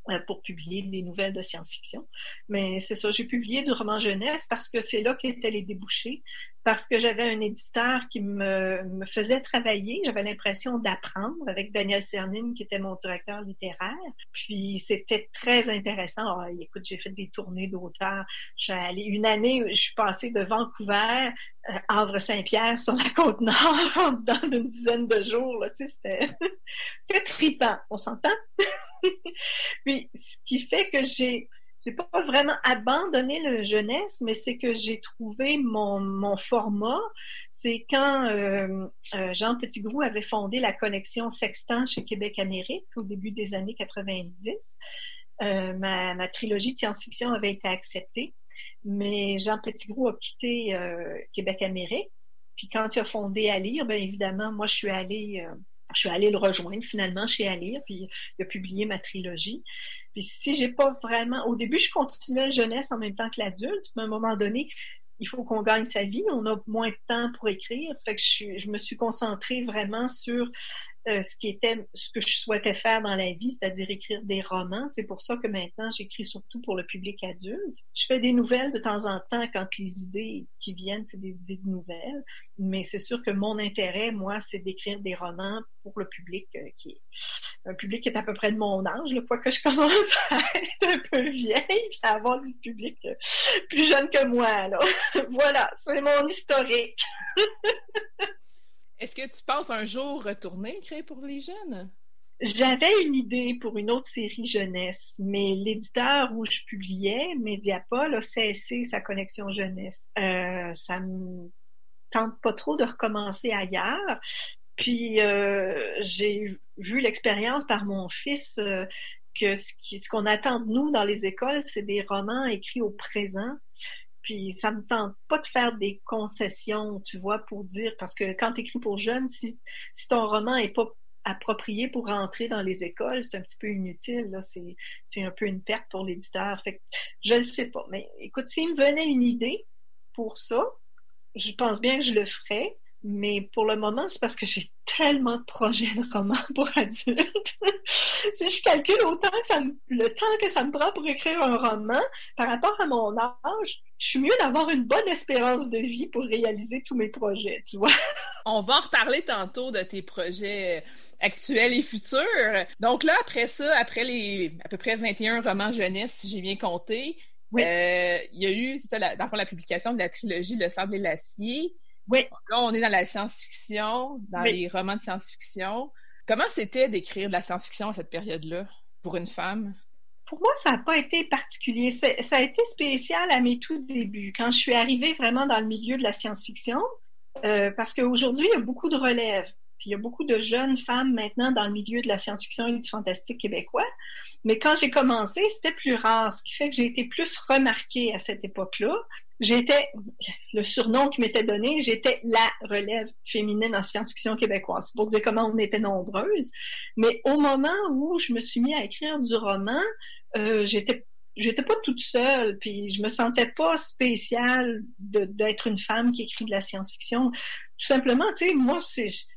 Euh, pour publier des nouvelles de science-fiction. Mais c'est ça, j'ai publié du roman jeunesse parce que c'est là qu'étaient les débouchés, parce que j'avais un éditeur qui me, me faisait travailler, j'avais l'impression d'apprendre avec Daniel Cernine qui était mon directeur littéraire. Puis c'était très intéressant. Oh, écoute, j'ai fait des tournées d'auteurs. Je suis allée une année, je suis passée de Vancouver euh, Havre-Saint-Pierre sur la côte nord dans une dizaine de jours. Là, tu sais, c'était, c'était tripant, on s'entend? Puis, ce qui fait que j'ai j'ai pas vraiment abandonné le jeunesse, mais c'est que j'ai trouvé mon, mon format. C'est quand euh, euh, Jean Petitgrou avait fondé la collection Sextant chez Québec Amérique au début des années 90. Euh, ma, ma, trilogie de science-fiction avait été acceptée, mais Jean Petitgrou a quitté Québec Amérique. Puis quand il a fondé à lire, bien évidemment, moi je suis allée je suis allée le rejoindre finalement chez Alire, puis il a publié ma trilogie. Puis si j'ai pas vraiment... Au début, je continuais jeunesse en même temps que l'adulte, mais à un moment donné, il faut qu'on gagne sa vie, on a moins de temps pour écrire. Fait que je me suis concentrée vraiment sur euh, ce qui était ce que je souhaitais faire dans la vie, c'est-à-dire écrire des romans. C'est pour ça que maintenant j'écris surtout pour le public adulte. Je fais des nouvelles de temps en temps quand les idées qui viennent, c'est des idées de nouvelles. Mais c'est sûr que mon intérêt, moi, c'est d'écrire des romans pour le public euh, qui est un public qui est à peu près de mon âge, le fois que je commence à être un peu vieille, à avoir du public euh, plus jeune que moi. Là. voilà, c'est mon historique. Est-ce que tu penses un jour retourner créer pour les jeunes? J'avais une idée pour une autre série jeunesse, mais l'éditeur où je publiais, Mediapol, a cessé sa connexion jeunesse. Euh, ça me tente pas trop de recommencer ailleurs. Puis euh, j'ai vu l'expérience par mon fils euh, que ce qu'on attend de nous dans les écoles, c'est des romans écrits au présent. Puis ça me tente pas de faire des concessions, tu vois, pour dire, parce que quand tu écris pour jeunes, si, si ton roman est pas approprié pour rentrer dans les écoles, c'est un petit peu inutile. Là, c'est, c'est un peu une perte pour l'éditeur. Fait que je ne sais pas. Mais écoute, s'il me venait une idée pour ça, je pense bien que je le ferais. Mais pour le moment, c'est parce que j'ai tellement de projets de romans pour adultes. si je calcule autant que ça le temps que ça me prend pour écrire un roman par rapport à mon âge, je suis mieux d'avoir une bonne espérance de vie pour réaliser tous mes projets, tu vois. On va en reparler tantôt de tes projets actuels et futurs. Donc là, après ça, après les à peu près 21 romans jeunesse, si j'ai bien compté, euh, il y a eu, c'est ça, la, dans la publication de la trilogie Le sable et l'acier. Oui. Là, on est dans la science-fiction, dans les romans de science-fiction. Comment c'était d'écrire de la science-fiction à cette période-là pour une femme? Pour moi, ça n'a pas été particulier. Ça a été spécial à mes tout débuts, quand je suis arrivée vraiment dans le milieu de la science-fiction, euh, parce qu'aujourd'hui, il y a beaucoup de relèves. Puis il y a beaucoup de jeunes femmes maintenant dans le milieu de la science-fiction et du fantastique québécois. Mais quand j'ai commencé, c'était plus rare, ce qui fait que j'ai été plus remarquée à cette époque-là j'étais, le surnom qui m'était donné, j'étais la relève féminine en science-fiction québécoise. Pour dire comment on était nombreuses. Mais au moment où je me suis mis à écrire du roman, euh, j'étais j'étais pas toute seule, puis je me sentais pas spéciale d'être une femme qui écrit de la science-fiction. Tout simplement, tu sais, moi,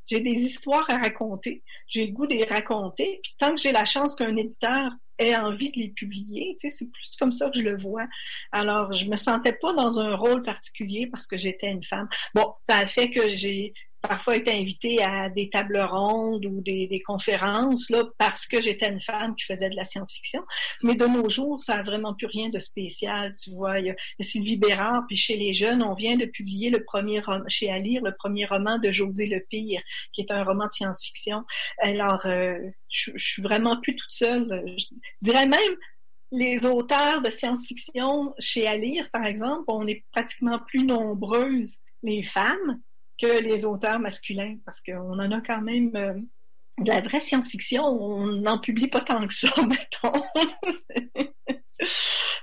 j'ai des histoires à raconter, j'ai le goût de les raconter, puis tant que j'ai la chance qu'un éditeur ait envie de les publier. Tu sais, c'est plus comme ça que je le vois. Alors, je me sentais pas dans un rôle particulier parce que j'étais une femme. Bon, ça a fait que j'ai parfois été invitée à des tables rondes ou des, conférences là parce que j'étais une femme qui faisait de la science-fiction. Mais de nos jours, ça a vraiment plus rien de spécial. Tu vois, il y a, Sylvie Bérard, puis chez les jeunes, on vient de publier le premier chez Alire le premier roman de José Le Pire, qui est un roman de science-fiction. Alors, euh, je, je, suis vraiment plus toute seule. Je dirais même les auteurs de science-fiction chez Alire, par exemple, on est pratiquement plus nombreuses, les femmes, que les auteurs masculins, parce qu'on en a quand même euh, de la vraie science-fiction, on n'en publie pas tant que ça, mettons.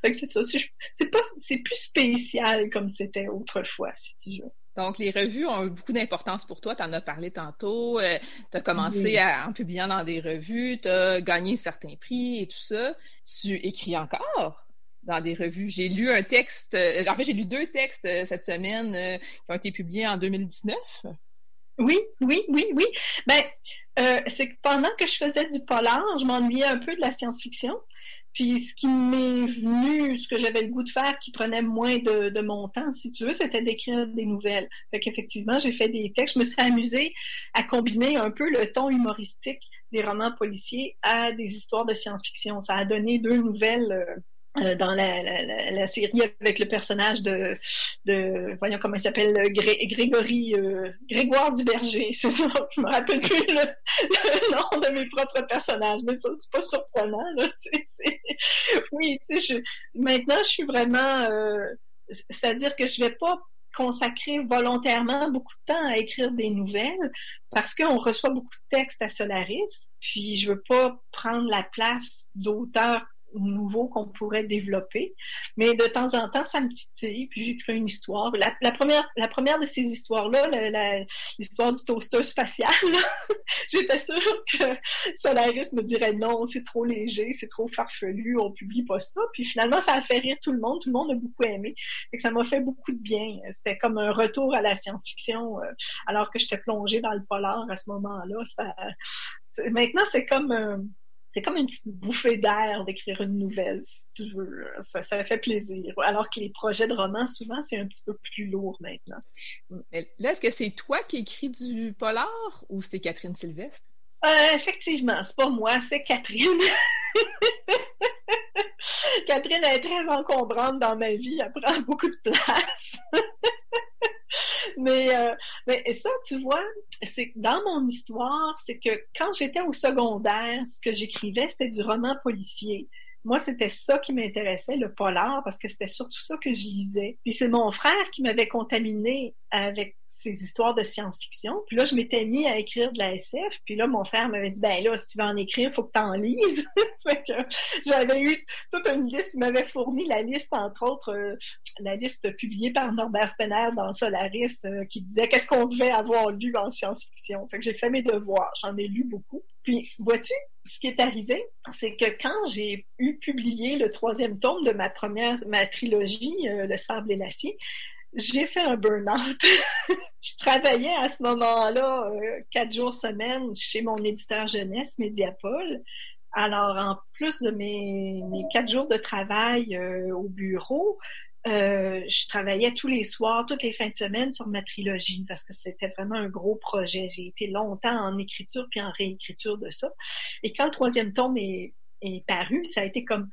c'est ça. C'est, pas, c'est plus spécial comme c'était autrefois, si tu veux. Donc, les revues ont eu beaucoup d'importance pour toi. Tu en as parlé tantôt. Euh, tu as commencé en publiant dans des revues. Tu as gagné certains prix et tout ça. Tu écris encore? Dans des revues. J'ai lu un texte, euh, en fait, j'ai lu deux textes euh, cette semaine qui ont été publiés en 2019. Oui, oui, oui, oui. Ben, c'est que pendant que je faisais du polar, je m'ennuyais un peu de la science-fiction. Puis ce qui m'est venu, ce que j'avais le goût de faire, qui prenait moins de, de mon temps, si tu veux, c'était d'écrire des nouvelles. Fait qu'effectivement, j'ai fait des textes. Je me suis amusée à combiner un peu le ton humoristique des romans policiers à des histoires de science-fiction. Ça a donné deux nouvelles. Euh, dans la, la, la, série avec le personnage de, de voyons comment il s'appelle, Grégory, euh, Grégoire Duberger, c'est ça, je me rappelle plus le, nom de mes propres personnages, mais ça, c'est pas surprenant, là, oui, tu sais, maintenant, je suis vraiment, euh, c'est-à-dire que je vais pas consacrer volontairement beaucoup de temps à écrire des nouvelles parce qu'on reçoit beaucoup de textes à Solaris, puis je veux pas prendre la place d'auteurs nouveau qu'on pourrait développer. Mais de temps en temps, ça me titille, puis j'écris une histoire. La, première, la première de ces histoires-là, l'histoire du toaster spatial, j'étais sûre que Solaris me dirait non, c'est trop léger, c'est trop farfelu, on publie pas ça. Puis finalement, ça a fait rire tout le monde, tout le monde a beaucoup aimé. Et ça m'a fait beaucoup de bien. C'était comme un retour à la science-fiction, euh, alors que j'étais plongée dans le polar à ce moment-là. Maintenant, c'est comme... Euh, c'est comme une petite bouffée d'air d'écrire une nouvelle, si tu veux. Ça, ça fait plaisir. Alors que les projets de romans, souvent, c'est un petit peu plus lourd maintenant. Là, est-ce que c'est toi qui écris du polar ou c'est Catherine Sylvestre? Euh, effectivement, c'est pas moi, c'est Catherine. Catherine est très encombrante dans ma vie, elle prend beaucoup de place. mais, euh, mais ça, tu vois, c'est dans mon histoire, c'est que quand j'étais au secondaire, ce que j'écrivais, c'était du roman policier moi, c'était ça qui m'intéressait, le polar, parce que c'était surtout ça que je lisais. Puis c'est mon frère qui m'avait contaminé avec ces histoires de science-fiction. Puis là, je m'étais mis à écrire de la SF. Puis là, mon frère m'avait dit, ben là, si tu veux en écrire, il faut que tu en lises. j'avais eu toute une liste. Il m'avait fourni la liste, entre autres, euh, la liste publiée par Norbert Spener dans Solaris, euh, qui disait qu'est-ce qu'on devait avoir lu en science-fiction. Fait que j'ai fait mes devoirs. J'en ai lu beaucoup. Puis, vois-tu, ce qui est arrivé, c'est que quand j'ai eu publié le troisième tome de ma première, ma trilogie, euh, Le sable et l'acier, j'ai fait un burn-out. je travaillais à ce moment-là euh, quatre jours semaine chez mon éditeur jeunesse, Mediapol. Alors, en plus de mes, mes quatre jours de travail euh, au bureau, euh, je travaillais tous les soirs, toutes les fins de semaine sur ma trilogie parce que c'était vraiment un gros projet. J'ai été longtemps en écriture puis en réécriture de ça. Et quand le troisième tome est, est paru, ça a été comme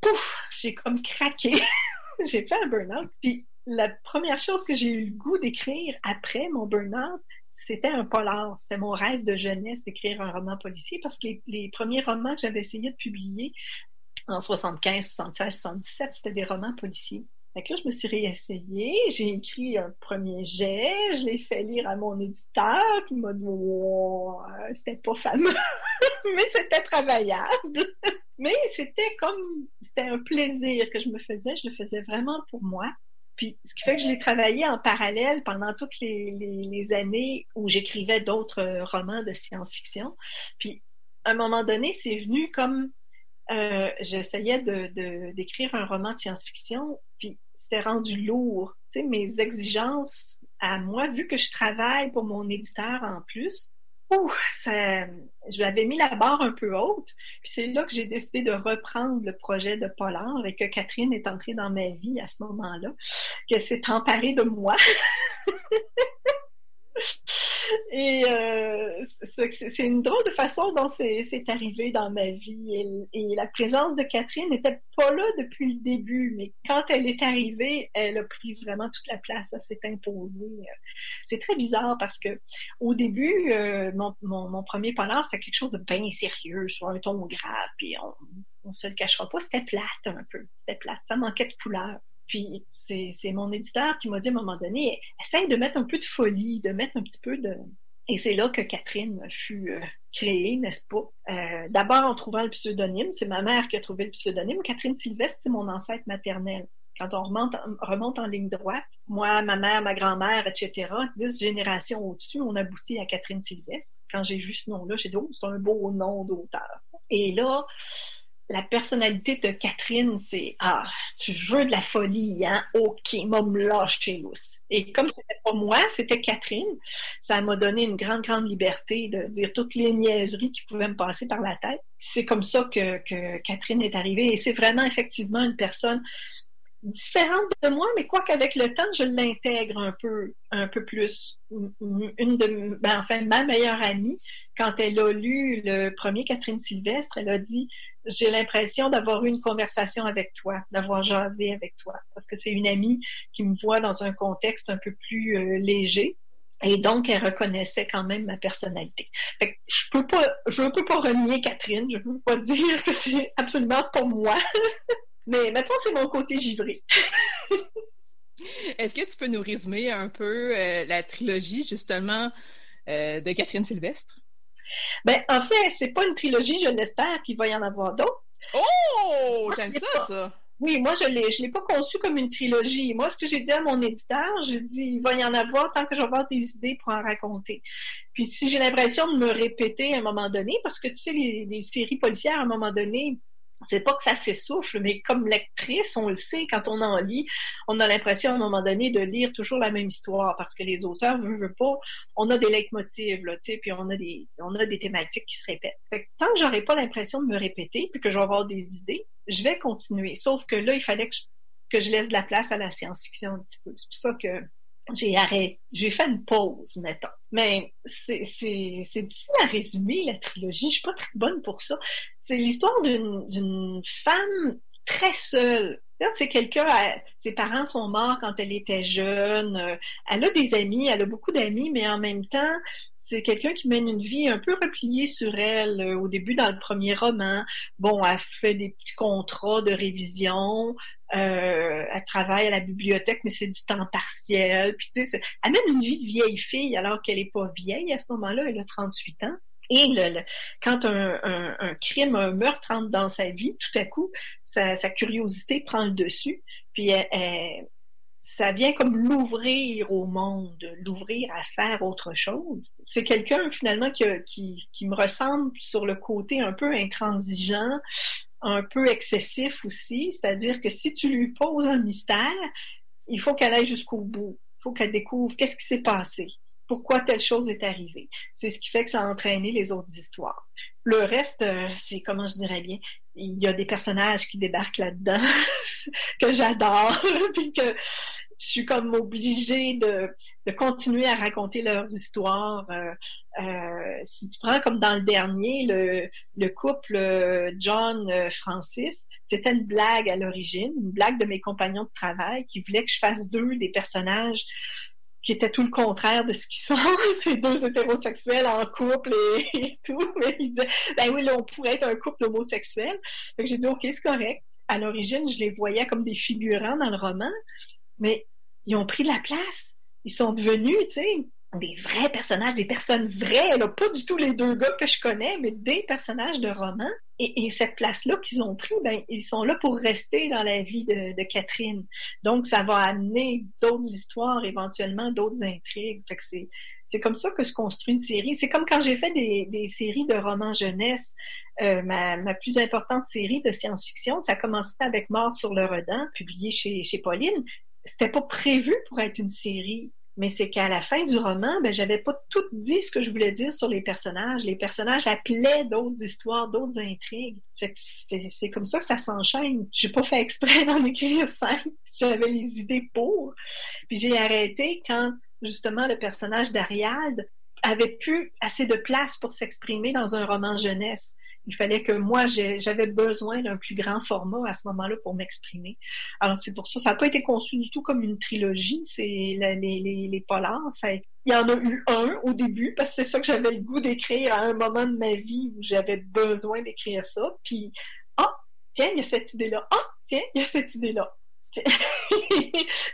pouf, j'ai comme craqué. j'ai fait un burn-out. Puis la première chose que j'ai eu le goût d'écrire après mon burn-out, c'était un polar. C'était mon rêve de jeunesse d'écrire un roman policier parce que les, les premiers romans que j'avais essayé de publier en 75, 76, 77, c'était des romans policiers. Là, je me suis réessayée, j'ai écrit un premier jet, je l'ai fait lire à mon éditeur, puis il m'a dit wow, c'était pas fameux, mais c'était travaillable. mais c'était comme, c'était un plaisir que je me faisais, je le faisais vraiment pour moi. Puis, ce qui fait que je l'ai travaillé en parallèle pendant toutes les, années où j'écrivais d'autres romans de science-fiction. Puis, à un moment donné, c'est venu comme euh, j'essayais de, d'écrire un roman de science-fiction, puis c'était rendu lourd. Tu sais, mes exigences à moi, vu que je travaille pour mon éditeur en plus, ouh, ça, je l'avais mis la barre un peu haute. Puis c'est là que j'ai décidé de reprendre le projet de Polar et que Catherine est entrée dans ma vie à ce moment-là, qu'elle s'est emparée de moi. Et euh, c'est une drôle de façon dont c'est arrivé dans ma vie. Et, la présence de Catherine n'était pas là depuis le début, mais quand elle est arrivée, elle a pris vraiment toute la place. Elle s'est imposée. C'est très bizarre parce que au début, euh, mon, premier polar, c'était quelque chose de bien sérieux, sur un ton grave. Puis on, ne se le cachera pas, c'était plate un peu. C'était plate. Ça manquait de couleur. Puis c'est mon éditeur qui m'a dit à un moment donné, essaye de mettre un peu de folie, de mettre un petit peu de... Et c'est là que Catherine fut euh, créée, n'est-ce pas? Euh, d'abord en trouvant le pseudonyme, c'est ma mère qui a trouvé le pseudonyme. Catherine Sylvestre, c'est mon ancêtre maternel. Quand on remonte, remonte en ligne droite, moi, ma mère, ma grand-mère, etc., dix générations au-dessus, on aboutit à Catherine Sylvestre. Quand j'ai vu ce nom-là, j'ai dit, oh, c'est un beau nom d'auteur. Et là, la personnalité de Catherine, c'est Ah, tu veux de la folie, hein? OK, m'a me lâcher lousse. Et comme c'était pas moi, c'était Catherine, ça m'a donné une grande, grande liberté de dire toutes les niaiseries qui pouvaient me passer par la tête. C'est comme ça que, que Catherine est arrivée. Et c'est vraiment effectivement une personne différente de moi, mais quoi qu'avec le temps, je l'intègre un peu, un peu plus. Une de, ben, enfin, ma meilleure amie, quand elle a lu le premier Catherine Sylvestre, elle a dit j'ai l'impression d'avoir eu une conversation avec toi, d'avoir jasé avec toi, parce que c'est une amie qui me voit dans un contexte un peu plus euh, léger. Et donc, elle reconnaissait quand même ma personnalité. je peux pas, je peux pas renier Catherine. Je peux pas dire que c'est absolument pas moi. Mais maintenant, c'est mon côté givré. Est-ce que tu peux nous résumer un peu euh, la trilogie, justement, euh, de Catherine Sylvestre? Ben, en fait, c'est pas une trilogie, je l'espère qu'il va y en avoir d'autres. Oh! J'aime ça, ça! Oui, moi, je ne l'ai pas conçu comme une trilogie. Moi, ce que j'ai dit à mon éditeur, j'ai dit, il va y en avoir tant que je vais avoir des idées pour en raconter. Puis si j'ai l'impression de me répéter à un moment donné, parce que tu sais, les séries policières, à un moment donné, c'est pas que ça s'essouffle, mais comme lectrice, on le sait, quand on en lit, on a l'impression à un moment donné de lire toujours la même histoire parce que les auteurs veulent, veulent pas, on a des leitmotivs, là, tu sais, puis on a des, on a des thématiques qui se répètent. Fait que tant que j'aurai pas l'impression de me répéter puis que je vais avoir des idées, je vais continuer. Sauf que là, il fallait que je, que je laisse de la place à la science-fiction un petit peu. C'est pour ça que j'ai arrêté, j'ai fait une pause, mettons. Mais c'est difficile à résumer, la trilogie. Je suis pas très bonne pour ça. C'est l'histoire d'une femme très seule c'est quelqu'un, ses parents sont morts quand elle était jeune. Euh, elle a des amis, elle a beaucoup d'amis, mais en même temps, c'est quelqu'un qui mène une vie un peu repliée sur elle. Euh, au début, dans le premier roman, bon, elle fait des petits contrats de révision. Euh, elle travaille à la bibliothèque, mais c'est du temps partiel. Puis tu sais, elle mène une vie de vieille fille alors qu'elle est pas vieille à ce moment-là. Elle a 38 ans. Et le, quand un, un, un, crime, un meurtre entre dans sa vie, tout à coup, sa, sa curiosité prend le dessus. Puis elle, ça vient comme l'ouvrir au monde, l'ouvrir à faire autre chose. C'est quelqu'un finalement qui, qui, qui, me ressemble sur le côté un peu intransigeant, un peu excessif aussi. C'est-à-dire que si tu lui poses un mystère, il faut qu'elle aille jusqu'au bout. Il faut qu'elle découvre qu'est-ce qui s'est passé pourquoi telle chose est arrivée. C'est ce qui fait que ça a entraîné les autres histoires. Le reste, euh, c'est comment je dirais bien, il y a des personnages qui débarquent là-dedans que j'adore, puis que je suis comme obligée de, de, continuer à raconter leurs histoires. Euh, euh, si tu prends comme dans le dernier, le, le couple John-Francis, c'était une blague à l'origine, une blague de mes compagnons de travail qui voulaient que je fasse deux des personnages qui était tout le contraire de ce qu'ils sont, ces deux hétérosexuels en couple et, tout. Mais ils disaient, ben oui, là, on pourrait être un couple homosexuel. J'ai dit, OK, c'est correct. À l'origine, je les voyais comme des figurants dans le roman, mais ils ont pris de la place. Ils sont devenus, tu sais, des vrais personnages, des personnes vraies, là, pas du tout les deux gars que je connais, mais des personnages de roman. Et, cette place-là qu'ils ont pris, ben, ils sont là pour rester dans la vie de, Catherine. Donc, ça va amener d'autres histoires, éventuellement d'autres intrigues. Fait que c'est, c'est comme ça que se construit une série. C'est comme quand j'ai fait des, des, séries de romans jeunesse. Euh, ma, ma, plus importante série de science-fiction, ça a commencé avec Mort sur le Redent, publié chez, chez Pauline. C'était pas prévu pour être une série mais c'est qu'à la fin du roman, ben, j'avais pas tout dit ce que je voulais dire sur les personnages. Les personnages appelaient d'autres histoires, d'autres intrigues. C'est comme ça que ça s'enchaîne. J'ai pas fait exprès d'en écrire cinq. J'avais les idées pour. Puis j'ai arrêté quand, justement, le personnage d'Ariad avait plus assez de place pour s'exprimer dans un roman jeunesse. Il fallait que moi, j'avais besoin d'un plus grand format à ce moment-là pour m'exprimer. Alors, c'est pour ça, ça n'a pas été conçu du tout comme une trilogie. C'est les, les, les polars. Il y en a eu un au début parce que c'est ça que j'avais le goût d'écrire à un moment de ma vie où j'avais besoin d'écrire ça. Puis, ah, tiens, il y a cette idée-là. Ah, tiens, il y a cette idée-là.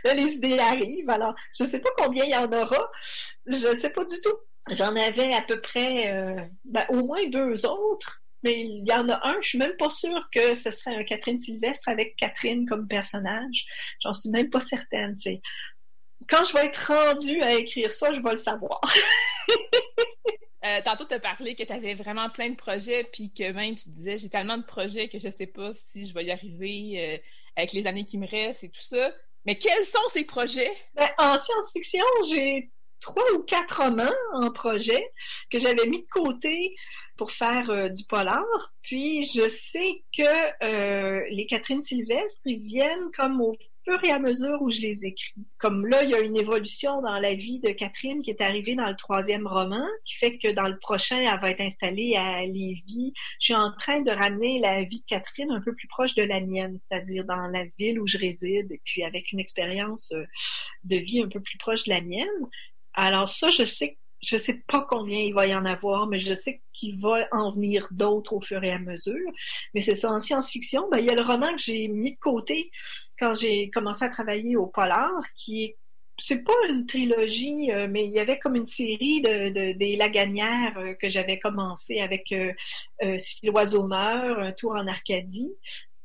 là, les idées arrivent. Alors, je ne sais pas combien il y en aura. Je ne sais pas du tout. J'en avais à peu près euh, ben, au moins deux autres, mais il y en a un, je suis même pas sûre que ce serait un Catherine Sylvestre avec Catherine comme personnage. J'en suis même pas certaine. C'est quand je vais être rendue à écrire ça, je vais le savoir. Euh, tantôt, tu as parlé que tu avais vraiment plein de projets, puis que même tu disais j'ai tellement de projets que je sais pas si je vais y arriver euh, avec les années qui me restent et tout ça. Mais quels sont ces projets? Ben, en science-fiction, j'ai trois ou quatre romans en projet que j'avais mis de côté pour faire euh, du polar. Puis je sais que euh, les Catherine Sylvestre, ils viennent comme au fur et à mesure où je les écris. Comme là, il y a une évolution dans la vie de Catherine qui est arrivée dans le troisième roman, qui fait que dans le prochain, elle va être installée à Lévis. Je suis en train de ramener la vie de Catherine un peu plus proche de la mienne, c'est-à-dire dans la ville où je réside, et puis avec une expérience euh, de vie un peu plus proche de la mienne. Alors ça, je sais, je sais pas combien il va y en avoir, mais je sais qu'il va en venir d'autres au fur et à mesure. Mais c'est ça, en science-fiction, ben, il y a le roman que j'ai mis de côté quand j'ai commencé à travailler au Polar, qui est c'est pas une trilogie, euh, mais il y avait comme une série de, des Laganières euh, que j'avais commencé avec euh, Si l'oiseau meurt, Un tour en Arcadie.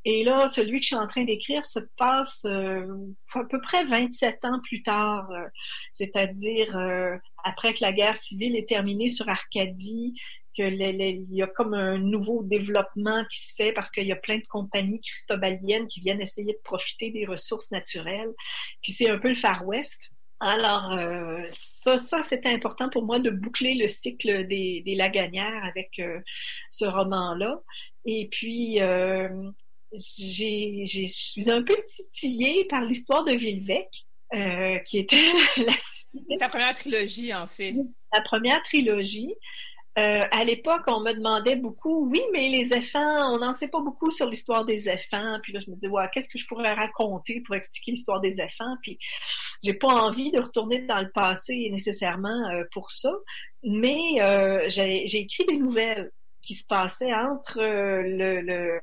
Et là, celui que je suis en train d'écrire se passe euh, à peu près 27 ans plus tard, euh, c'est-à-dire euh, après que la guerre civile est terminée sur Arcadie, que il y a comme un nouveau développement qui se fait parce qu'il y a plein de compagnies cristobaliennes qui viennent essayer de profiter des ressources naturelles. Puis c'est un peu le Far West. Alors, ça, ça c'était important pour moi de boucler le cycle des, des Laganières avec ce roman-là. Et puis, j'ai, je suis un peu titillée par l'histoire de Villevec, euh, qui était la Ta première trilogie, en fait. La première trilogie. Euh, à l'époque, on me demandait beaucoup, oui, mais les éléphants, on n'en sait pas beaucoup sur l'histoire des éléphants. Puis là, je me disais, ouais, qu'est-ce que je pourrais raconter pour expliquer l'histoire des éléphants? Puis j'ai pas envie de retourner dans le passé nécessairement euh, pour ça. Mais euh, j'ai écrit des nouvelles qui se passaient entre le, le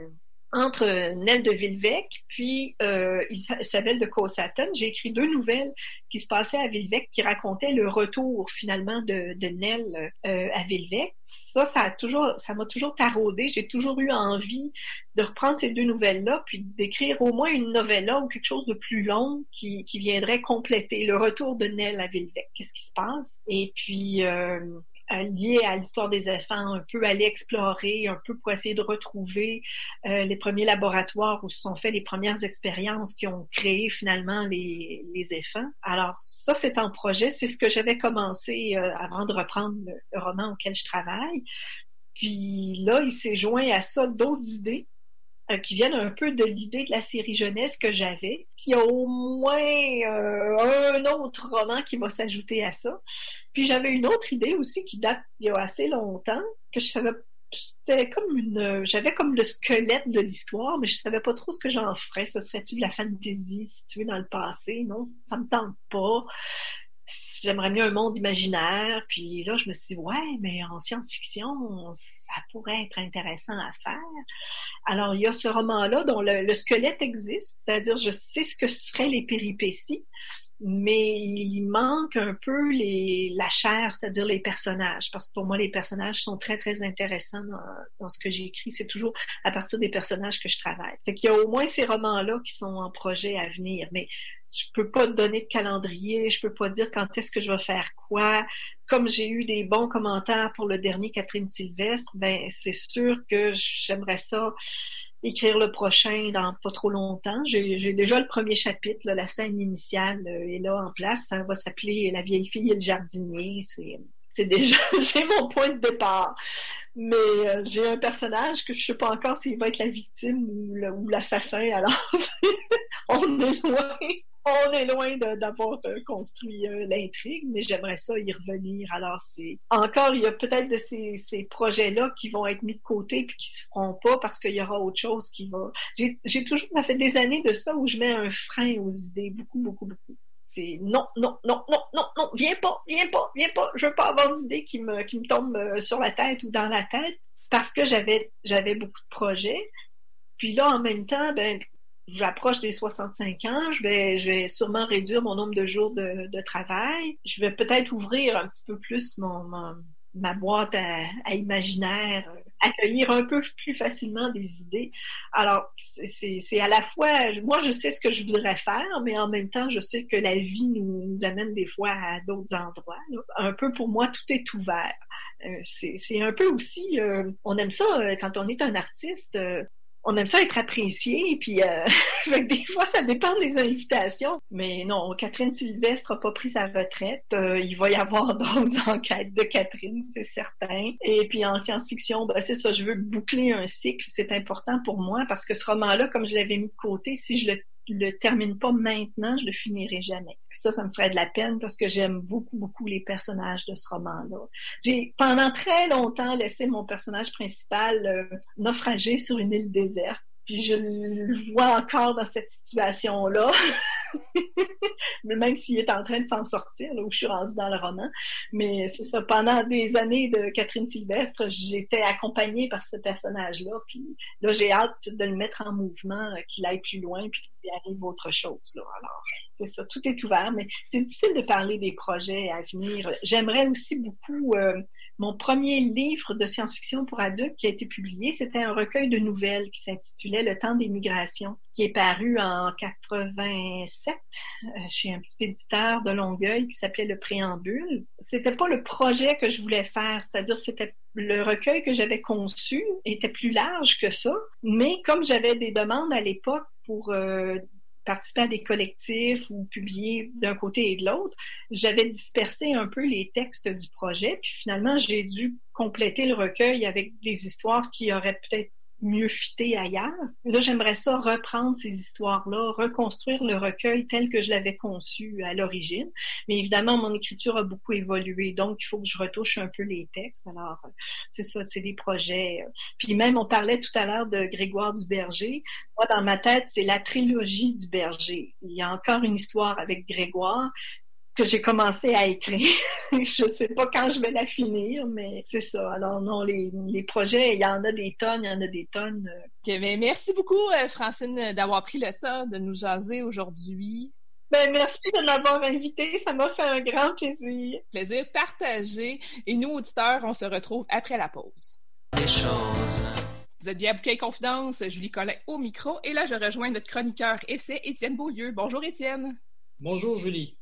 entre Nell de Villevec puis euh, Isabelle de Cossaton. J'ai écrit deux nouvelles qui se passaient à Villevec qui racontaient le retour finalement de, Nell euh, à Villevec. Ça, ça a toujours, ça m'a toujours taraudé. J'ai toujours eu envie de reprendre ces deux nouvelles-là puis d'écrire au moins une novella ou quelque chose de plus long qui, viendrait compléter le retour de Nell à Villevec. Qu'est-ce qui se passe? Et puis, euh, lié à l'histoire des éléphants, un peu aller explorer, un peu pour essayer de retrouver euh, les premiers laboratoires où se sont fait les premières expériences qui ont créé finalement les, les éléphants. Alors ça, c'est un projet, c'est ce que j'avais commencé euh, avant de reprendre le, roman auquel je travaille. Puis là, il s'est joint à ça d'autres idées euh, qui viennent un peu de l'idée de la série jeunesse que j'avais. Y a au moins euh, un autre roman qui va s'ajouter à ça. Puis j'avais une autre idée aussi qui date il y a assez longtemps, que je savais c'était comme une j'avais comme le squelette de l'histoire mais je savais pas trop ce que j'en ferais ce serait-tu de la fantasy située dans le passé? Non ça me tente pas j'aimerais mieux un monde imaginaire. Puis là, je me suis dit, ouais, mais en science-fiction, ça pourrait être intéressant à faire. Alors, il y a ce roman-là dont le, squelette existe, c'est-à-dire je sais ce que seraient les péripéties, mais il manque un peu les, la chair, c'est-à-dire les personnages, parce que pour moi, les personnages sont très, très intéressants dans, dans ce que j'écris. C'est toujours à partir des personnages que je travaille. Fait qu'il y a au moins ces romans-là qui sont en projet à venir, mais je peux pas donner de calendrier, je peux pas dire quand est-ce que je vais faire quoi. Comme j'ai eu des bons commentaires pour le dernier Catherine Sylvestre, ben c'est sûr que j'aimerais ça écrire le prochain dans pas trop longtemps. J'ai déjà le premier chapitre, la scène initiale euh, est là en place. Ça va s'appeler La vieille fille et le jardinier. C'est déjà, j'ai mon point de départ. Mais euh, j'ai un personnage que je sais pas encore s'il va être la victime ou l'assassin. Alors, on est loin on est loin d'avoir euh, construit euh, l'intrigue, mais j'aimerais ça y revenir. Alors, c'est encore, il y a peut-être de ces, ces projets-là qui vont être mis de côté puis qui se feront pas parce qu'il y aura autre chose qui va. J'ai toujours, ça fait des années de ça où je mets un frein aux idées, beaucoup, beaucoup, beaucoup. C'est non, non, non, non, non, non, viens pas, viens pas, viens pas. Je veux pas avoir d'idées qui me, qui me tombent euh, sur la tête ou dans la tête parce que j'avais, j'avais beaucoup de projets. Puis là, en même temps, ben, j'approche des 65 ans, je vais, je vais sûrement réduire mon nombre de jours de, de travail. Je vais peut-être ouvrir un petit peu plus mon, ma boîte à, à, imaginaire, accueillir un peu plus facilement des idées. Alors, c'est à la fois, moi, je sais ce que je voudrais faire, mais en même temps, je sais que la vie nous, nous amène des fois à d'autres endroits. Un peu pour moi, tout est ouvert. Euh, c'est un peu aussi, euh, on aime ça euh, quand on est un artiste, on aime ça être apprécié, puis euh, des fois, ça dépend des invitations. Mais non, Catherine Sylvestre n'a pas pris sa retraite. Euh, il va y avoir d'autres enquêtes de Catherine, c'est certain. Et puis en science-fiction, ben, c'est ça, je veux boucler un cycle, c'est important pour moi, parce que ce roman-là, comme je l'avais mis de côté, si je le le termine pas maintenant, je le finirai jamais. ça, ça me ferait de la peine parce que j'aime beaucoup, beaucoup les personnages de ce roman-là. J'ai pendant très longtemps laissé mon personnage principal euh, naufrager sur une île déserte. Je le vois encore dans cette situation-là. même s'il est en train de s'en sortir, là où je suis rendue dans le roman. Mais c'est ça, pendant des années de Catherine Sylvestre, j'étais accompagnée par ce personnage-là. Puis là, j'ai hâte de le mettre en mouvement, euh, qu'il aille plus loin, puis qu'il arrive autre chose. Là. Alors, c'est ça, tout est ouvert, mais c'est difficile de parler des projets à venir. J'aimerais aussi beaucoup... Euh, mon premier livre de science-fiction pour adultes qui a été publié, c'était un recueil de nouvelles qui s'intitulait Le temps des migrations, qui est paru en 87 euh, chez un petit éditeur de Longueuil qui s'appelait Le Préambule. C'était pas le projet que je voulais faire, c'est-à-dire c'était le recueil que j'avais conçu était plus large que ça, mais comme j'avais des demandes à l'époque pour euh, participer à des collectifs ou publier d'un côté et de l'autre, j'avais dispersé un peu les textes du projet. Puis finalement, j'ai dû compléter le recueil avec des histoires qui auraient peut-être mieux fitter ailleurs. Là, j'aimerais ça reprendre ces histoires-là, reconstruire le recueil tel que je l'avais conçu à l'origine. Mais évidemment, mon écriture a beaucoup évolué, donc il faut que je retouche un peu les textes. Alors, c'est ça, c'est des projets. Puis même, on parlait tout à l'heure de Grégoire du Berger. Moi, dans ma tête, c'est la trilogie du Berger. Il y a encore une histoire avec Grégoire, que j'ai commencé à écrire. je ne sais pas quand je vais la finir, mais c'est ça. Alors non, les, projets, il y en a des tonnes, il y en a des tonnes. mais merci beaucoup, euh, Francine, d'avoir pris le temps de nous jaser aujourd'hui. Ben, merci de m'avoir invité. Ça m'a fait un grand plaisir. Plaisir partagé. Et nous, auditeurs, on se retrouve après la pause. Vous êtes bien à Bouquet Confidence, Julie Collin au micro. Et là, je rejoins notre chroniqueur essai, Étienne Beaulieu. Bonjour, Étienne. Bonjour, Julie.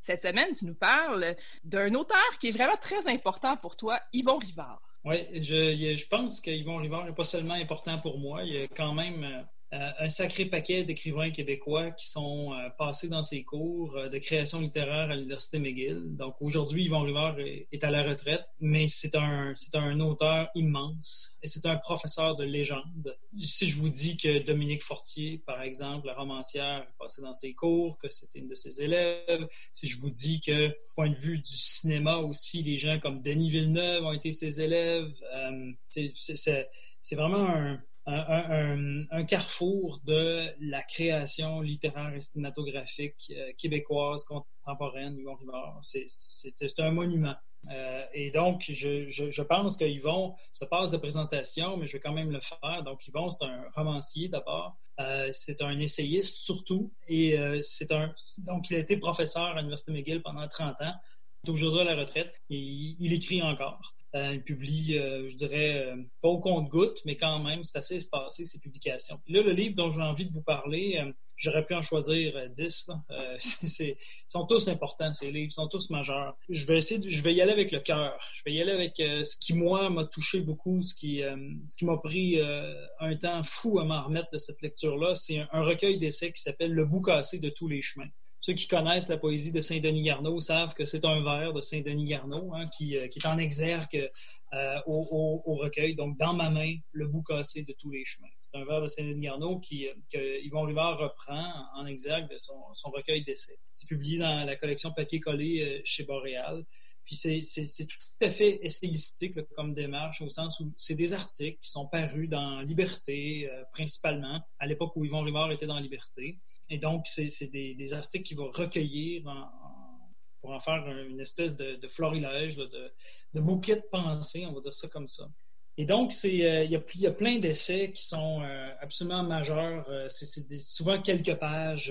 Cette semaine, tu nous parles d'un auteur qui est vraiment très important pour toi, Yvon Rivard. Oui, je, je pense qu'Yvon Rivard n'est pas seulement important pour moi, il a quand même euh, un sacré paquet d'écrivains québécois qui sont euh, passés dans ses cours euh, de création littéraire à l'Université McGill. Donc aujourd'hui, Yvon Rivard est, à la retraite, mais c'est un, c'est un auteur immense et c'est un professeur de légende. Si je vous dis que Dominique Fortier, par exemple, la romancière, est passée dans ses cours, que c'était une de ses élèves, si je vous dis que, point de vue du cinéma aussi, des gens comme Denis Villeneuve ont été ses élèves, c'est, c'est vraiment un un, carrefour de la création littéraire et cinématographique euh, québécoise contemporaine, Yvon Rivard. C'est un monument. Euh, et donc, je, pense qu'Yvon se passe de présentation, mais je vais quand même le faire. Donc, Yvon, c'est un romancier d'abord. Euh, c'est un essayiste surtout. Et c'est un. Donc, il a été professeur à l'Université McGill pendant 30 ans. Aujourd'hui à la retraite. Et il écrit encore. Euh, il publie, euh, je dirais, euh, pas au compte-goutte, mais quand même, c'est assez espacé, ses publications. là, le livre dont j'ai envie de vous parler, j'aurais pu en choisir 10. ils sont tous importants, ces livres, ils sont tous majeurs. Je vais essayer, je vais y aller avec le cœur. Je vais y aller avec ce qui, moi, m'a touché beaucoup, ce qui, ce qui m'a pris un temps fou à m'en remettre de cette lecture-là. C'est un, un recueil d'essais qui s'appelle Le bout cassé de tous les chemins. Ceux qui connaissent la poésie de Saint-Denis Garneau savent que c'est un vers de Saint-Denis Garneau hein, qui, euh, qui, est en exergue euh, au, au, recueil. Donc, dans ma main, le bout cassé de tous les chemins. C'est un vers de Saint-Denis Garneau qui, euh, que Yvon Rivard reprend en exergue de son, son recueil d'essais. C'est publié dans la collection Papier collé chez Boréal. Puis c'est tout à fait essayistique comme démarche, au sens où c'est des articles qui sont parus dans Liberté, euh, principalement, à l'époque où Yvon Rivard était dans Liberté. Et donc, c'est des, des, articles qu'il va recueillir pour en faire une espèce de, florilège, de, de, bouquet de pensée, on va dire ça comme ça. Et donc, euh, il y, a plein d'essais qui sont euh, absolument majeurs. Euh, c'est souvent quelques pages,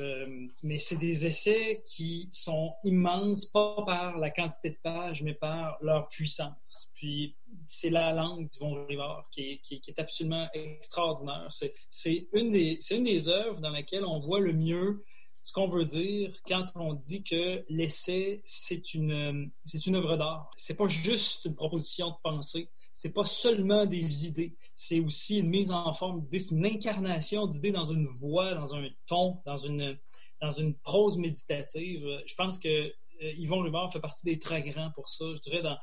mais c'est des essais qui sont immenses, pas par la quantité de pages, mais par leur puissance. Puis, c'est la langue d'Yvon Rivard qui est, absolument extraordinaire. C'est une, des, une œuvres dans laquelle on voit le mieux ce qu'on veut dire quand on dit que l'essai, c'est une, une œuvre d'art. C'est pas juste une proposition de pensée c'est pas seulement des idées, c'est aussi une mise en forme d'idées, c'est une incarnation d'idées dans une voix, dans un ton, dans une, dans une prose méditative. Je pense que Yvon Rivard fait partie des très grands pour ça. Je dirais dans,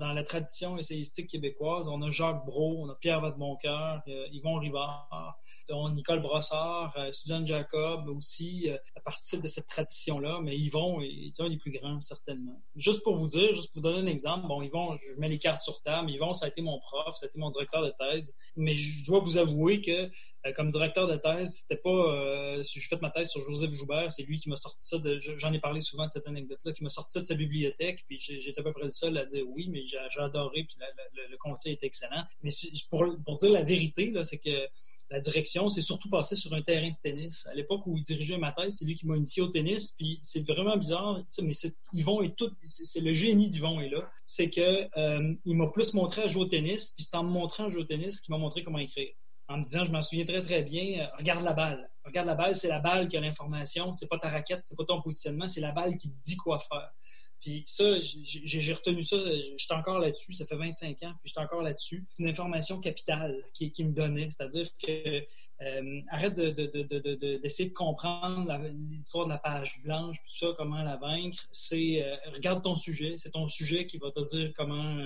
la tradition essayistique québécoise, on a Jacques Brault, on a Pierre Vadeboncoeur, euh, Yvon Rivard, on a Nicole Brossard, euh, Suzanne Jacob aussi, à partir de cette tradition-là, mais Yvon est un des plus grands, certainement. Juste pour vous dire, juste pour vous donner un exemple, bon, Yvon, je mets les cartes sur table, Yvon, ça a été mon prof, ça a été mon directeur de thèse, mais je dois vous avouer que euh, comme directeur de thèse, c'était pas. Euh, si je fais ma thèse sur Joseph Joubert, c'est lui qui m'a sorti ça de. J'en ai parlé souvent de cette anecdote-là, qui m'a sorti ça de sa bibliothèque, puis j'étais à peu près le seul à dire oui, mais j'ai adoré, puis le, conseil est excellent. Mais pour, pour dire la vérité, c'est que la direction s'est surtout passée sur un terrain de tennis. À l'époque où il dirigeait ma thèse, c'est lui qui m'a initié au tennis. Puis c'est vraiment bizarre, mais Yvon est tout, c'est le génie d'Yvon est là. C'est que euh, il m'a plus montré à jouer au tennis, puis c'est en me montrant à jouer au tennis qu'il m'a montré comment écrire en me disant, je m'en souviens très, très bien, euh, regarde la balle. Regarde la balle, c'est la balle qui a l'information, c'est pas ta raquette, c'est pas ton positionnement, c'est la balle qui te dit quoi faire. Puis ça, j'ai retenu ça, j'étais encore là-dessus, ça fait 25 ans, puis j'étais encore là-dessus. C'est une information capitale qui, me donnait, c'est-à-dire que euh, arrête d'essayer de, de, comprendre l'histoire de la page blanche, tout ça, comment la vaincre. C'est euh, regarde ton sujet, c'est ton sujet qui va te dire comment,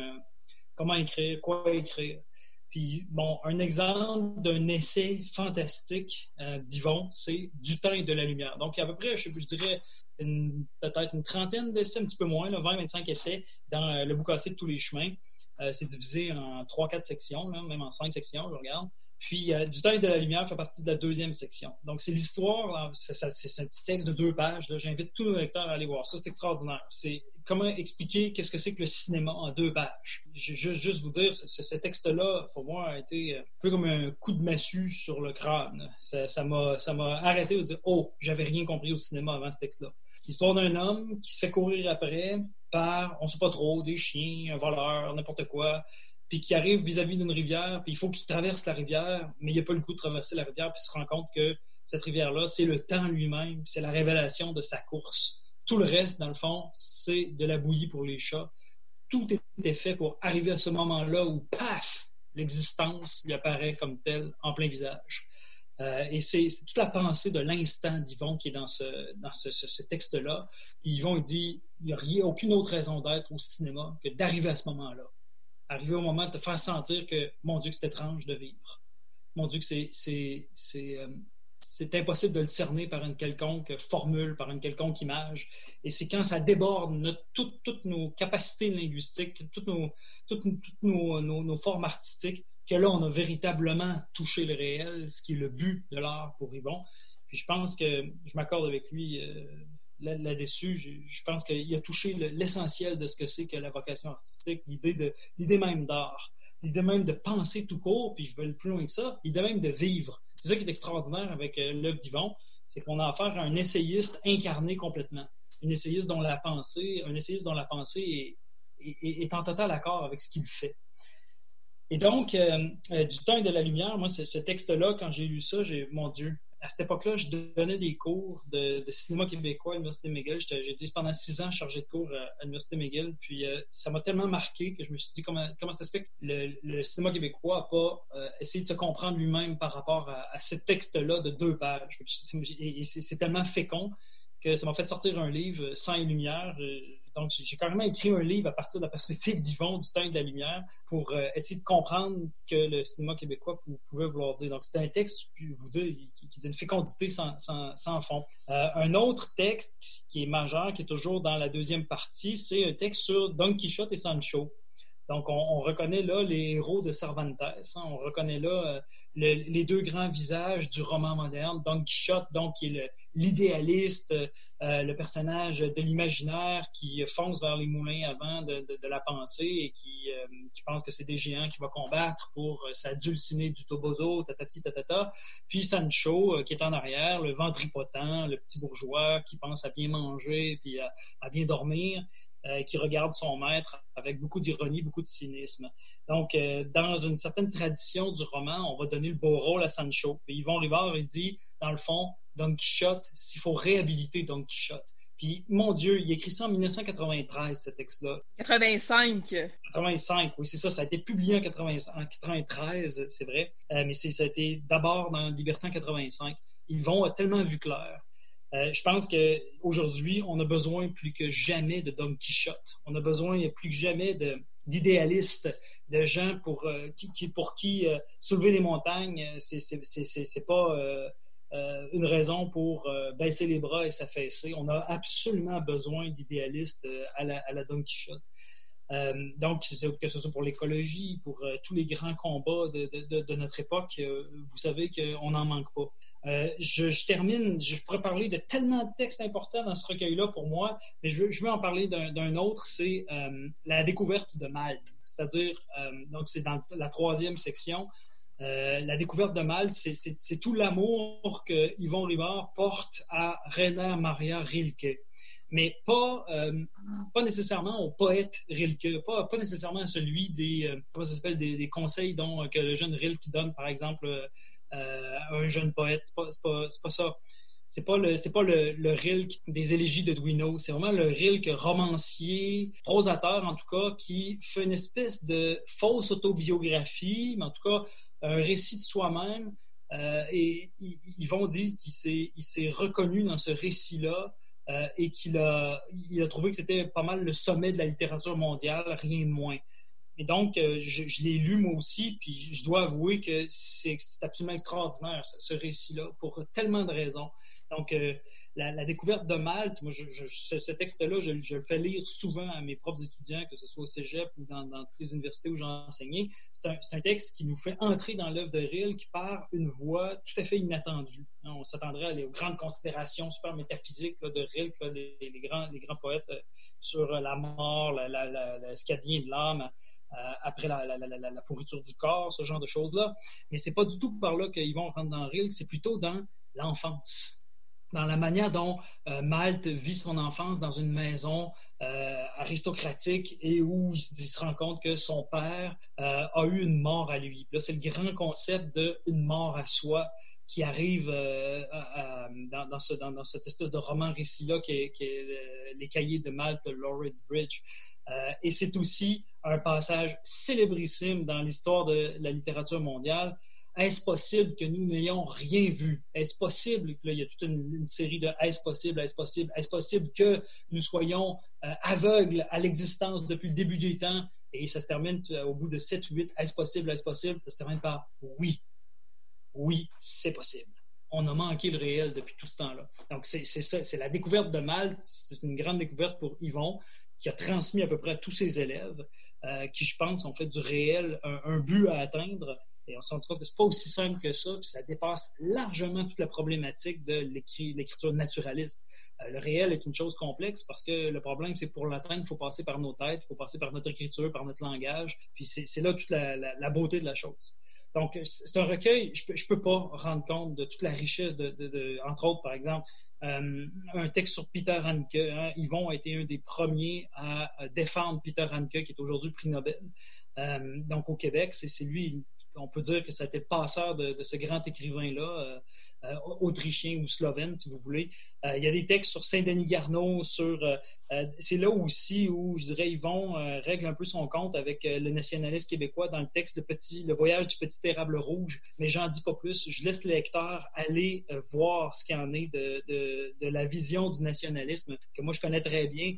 comment écrire, quoi écrire. Puis, bon, un exemple d'un essai fantastique euh, d'Yvon, c'est Du temps et de la lumière. Donc, à peu près, je, dirais, peut-être une trentaine d'essais, un petit peu moins, 20-25 essais dans euh, Le boucassé de tous les chemins. Euh, c'est divisé en 3-4 sections, même en 5 sections, je regarde. Puis, Du temps et de la lumière fait partie de la deuxième section. Donc, c'est l'histoire, c'est un petit texte de deux pages. J'invite tous les lecteurs à aller voir ça. C'est extraordinaire. C'est comment expliquer qu'est-ce que c'est que le cinéma en deux pages? Je, juste, juste vous dire, ce, texte-là, pour moi, a été un peu comme un coup de massue sur le crâne. Ça m'a ça arrêté de dire Oh, j'avais rien compris au cinéma avant ce texte-là. L'histoire d'un homme qui se fait courir après par, on sait pas trop, des chiens, un voleur, n'importe quoi, puis qui arrive vis-à-vis d'une rivière, puis il faut qu'il traverse la rivière, mais il n'a pas le goût de traverser la rivière, puis il se rend compte que cette rivière-là, c'est le temps lui-même, c'est la révélation de sa course. Tout le reste, dans le fond, c'est de la bouillie pour les chats. Tout était fait pour arriver à ce moment-là où, paf, l'existence lui apparaît comme telle en plein visage. Euh, et c'est toute la pensée de l'instant d'Yvon qui est dans ce, dans ce, texte-là. Yvon dit il n'y a aucune autre raison d'être au cinéma que d'arriver à ce moment-là. Arriver au moment de te faire sentir que, mon Dieu, c'est étrange de vivre. Mon Dieu, c'est euh, c'est impossible de le cerner par une quelconque formule, par une quelconque image. Et c'est quand ça déborde toutes, nos capacités linguistiques, toutes nos, toutes, nos, nos, formes artistiques, que là, on a véritablement touché le réel, ce qui est le but de l'art pour Yvon. Puis je pense que je m'accorde avec lui euh, là-dessus. je, pense qu'il a touché l'essentiel de ce que c'est que la vocation artistique, l'idée même d'art, l'idée même de penser tout court, puis je vais le plus loin que ça, l'idée même de vivre. C'est ça qui est extraordinaire avec euh, l'œuvre d'Yvon, c'est qu'on a affaire à un essayiste incarné complètement. Un essayiste dont la pensée, un essayiste est, en total accord avec ce qu'il fait. Et donc, euh, euh, du temps et de la lumière, moi, ce texte-là, quand j'ai lu ça, j'ai, mon Dieu, à cette époque-là, je donnais des cours de, cinéma québécois à l'Université McGill. J'ai été pendant six ans chargé de cours à, l'Université McGill. Puis euh, ça m'a tellement marqué que je me suis dit comment, comment ça se fait que le, cinéma québécois n'a pas euh, essayé de se comprendre lui-même par rapport à, ce texte-là de deux pages. Et c'est tellement fécond que ça m'a fait sortir un livre, Sang et lumière. Donc, j'ai carrément écrit un livre à partir de la perspective d'Yvon, du temps et de la lumière, pour euh, essayer de comprendre ce que le cinéma québécois pouvait vouloir dire. Donc, c'est un texte, je peux vous dire, qui, qui d'une fécondité sans, fond. Euh, un autre texte qui, est majeur, qui est toujours dans la deuxième partie, c'est un texte sur Don Quichotte et Sancho. Donc, on, reconnaît là les héros de Cervantes. Hein. on reconnaît là euh, les deux grands visages du roman moderne. Don Quichotte, donc, qui est l'idéaliste, euh, le personnage de l'imaginaire qui fonce vers les moulins avant de, la pensée et qui, euh, qui pense que c'est des géants qu'il va combattre pour s'adulciner du tobozo, tatati tatata. Puis Sancho, qui est en arrière, le ventripotent, le petit bourgeois qui pense à bien manger puis à bien dormir. Euh, qui regarde son maître avec beaucoup d'ironie, beaucoup de cynisme. Donc, euh, dans une certaine tradition du roman, on va donner le beau rôle à Sancho. Puis Yvon Rivard, il dit, dans le fond, Don Quichotte, s'il faut réhabiliter Don Quichotte. Puis, mon Dieu, il écrit ça en 1993, ce texte-là. 85. 85, oui, c'est ça. Ça a été publié en, 1993, c'est vrai. Euh, mais ça a été d'abord dans Libertin 85. Yvon a tellement vu clair. Euh, je pense qu'aujourd'hui, on a besoin plus que jamais de Don Quichotte. On a besoin plus que jamais d'idéalistes, de, gens pour, euh, qui, euh, soulever des montagnes, c'est pas une raison pour baisser les bras et s'affaisser. On a absolument besoin d'idéalistes à la, Don Quichotte. Donc, que ce soit pour l'écologie, pour tous les grands combats de, notre époque, vous savez qu'on n'en manque pas. Je, termine, je pourrais parler de tellement de textes importants dans ce recueil-là pour moi, mais je veux, en parler d'un autre, c'est la découverte de Malte. C'est-à-dire, donc c'est dans la troisième section, la découverte de Malte, c'est tout l'amour que Yvon Rivard porte à Rainer Maria Rilke mais pas, euh, pas nécessairement au poète Rilke, pas, pas nécessairement à celui des, euh, comment ça des, conseils dont, que le jeune Rilke donne, par exemple, euh, un jeune poète. C'est pas, pas, ça. C'est pas le pas le, le, des élégies de Duino, c'est vraiment le Rilke romancier, prosateur en tout cas, qui fait une espèce de fausse autobiographie, mais en tout cas un récit de soi-même. et ils vont dire qu'il s'est reconnu dans ce récit-là euh, et qu'il a, il a trouvé que c'était pas mal le sommet de la littérature mondiale, rien de moins. Et donc, je, l'ai lu moi aussi, puis je dois avouer que c'est absolument extraordinaire, ce, récit-là, pour tellement de raisons. Donc, la, découverte de Malte, moi, ce, texte-là, je, le fais lire souvent à mes propres étudiants, que ce soit au cégep ou dans, toutes les universités où j'ai enseigné. C'est un, texte qui nous fait entrer dans l'œuvre de Rill, qui part une voix tout à fait inattendue. Hein, on s'attendrait aux grandes considérations super métaphysiques de Rill, les, grands, les grands poètes euh, sur la mort, la, la, ce qui de l'âme. Euh, après la, pourriture du corps, ce genre de choses-là. Mais c'est pas du tout par là qu'ils vont rentrer dans Rill, c'est plutôt dans l'enfance dans la manière dont euh, Malte vit son enfance dans une maison euh, aristocratique et où il se, rend compte que son père a eu une mort à lui. Là, c'est le grand concept de une mort à soi qui arrive dans, dans, ce, dans, cette espèce de roman récit-là qui est, Les cahiers de Malte, Laureate's Bridge. Et c'est aussi un passage célébrissime dans l'histoire de la littérature mondiale est-ce possible que nous n'ayons rien vu? Est-ce possible là, il y a toute une, série de est-ce possible, est-ce possible, est-ce possible que nous soyons euh, aveugles à l'existence depuis le début des temps? Et ça se termine euh, au bout de 7 ou 8, est-ce possible, est-ce possible? Ça se termine par oui. Oui, c'est possible. On a manqué le réel depuis tout ce temps-là. Donc, c'est ça, c'est la découverte de Malte. C'est une grande découverte pour Yvon, qui a transmis à peu près à tous ses élèves, euh, qui, je pense, ont fait du réel un but à atteindre et on s'est rendu compte que c'est pas aussi simple que ça, puis ça dépasse largement toute la problématique de l'écriture naturaliste. Euh, le réel est une chose complexe parce que le problème, c'est pour l'atteindre, il faut passer par nos têtes, il faut passer par notre écriture, par notre langage, puis c'est là toute la, beauté de la chose. Donc, c'est un recueil, je ne peux, pas rendre compte de toute la richesse, de, entre autres, par exemple, euh, un texte sur Peter Hanke. Hein. Yvon a été un des premiers à défendre Peter Hanke, qui est aujourd'hui prix Nobel. Euh, donc, au Québec, c'est lui, on peut dire que ça a été le passeur de, ce grand écrivain-là, euh, autrichien ou slovène, si vous voulez. Euh, il y a des textes sur Saint-Denis Garneau, sur. c'est là aussi où, je dirais, Yvon règle un peu son compte avec le nationaliste québécois dans le texte Le, petit, le voyage du petit érable rouge. Mais j'en dis pas plus. Je laisse le lecteur aller voir ce qu'il en est de, de, la vision du nationalisme que moi je connais très bien,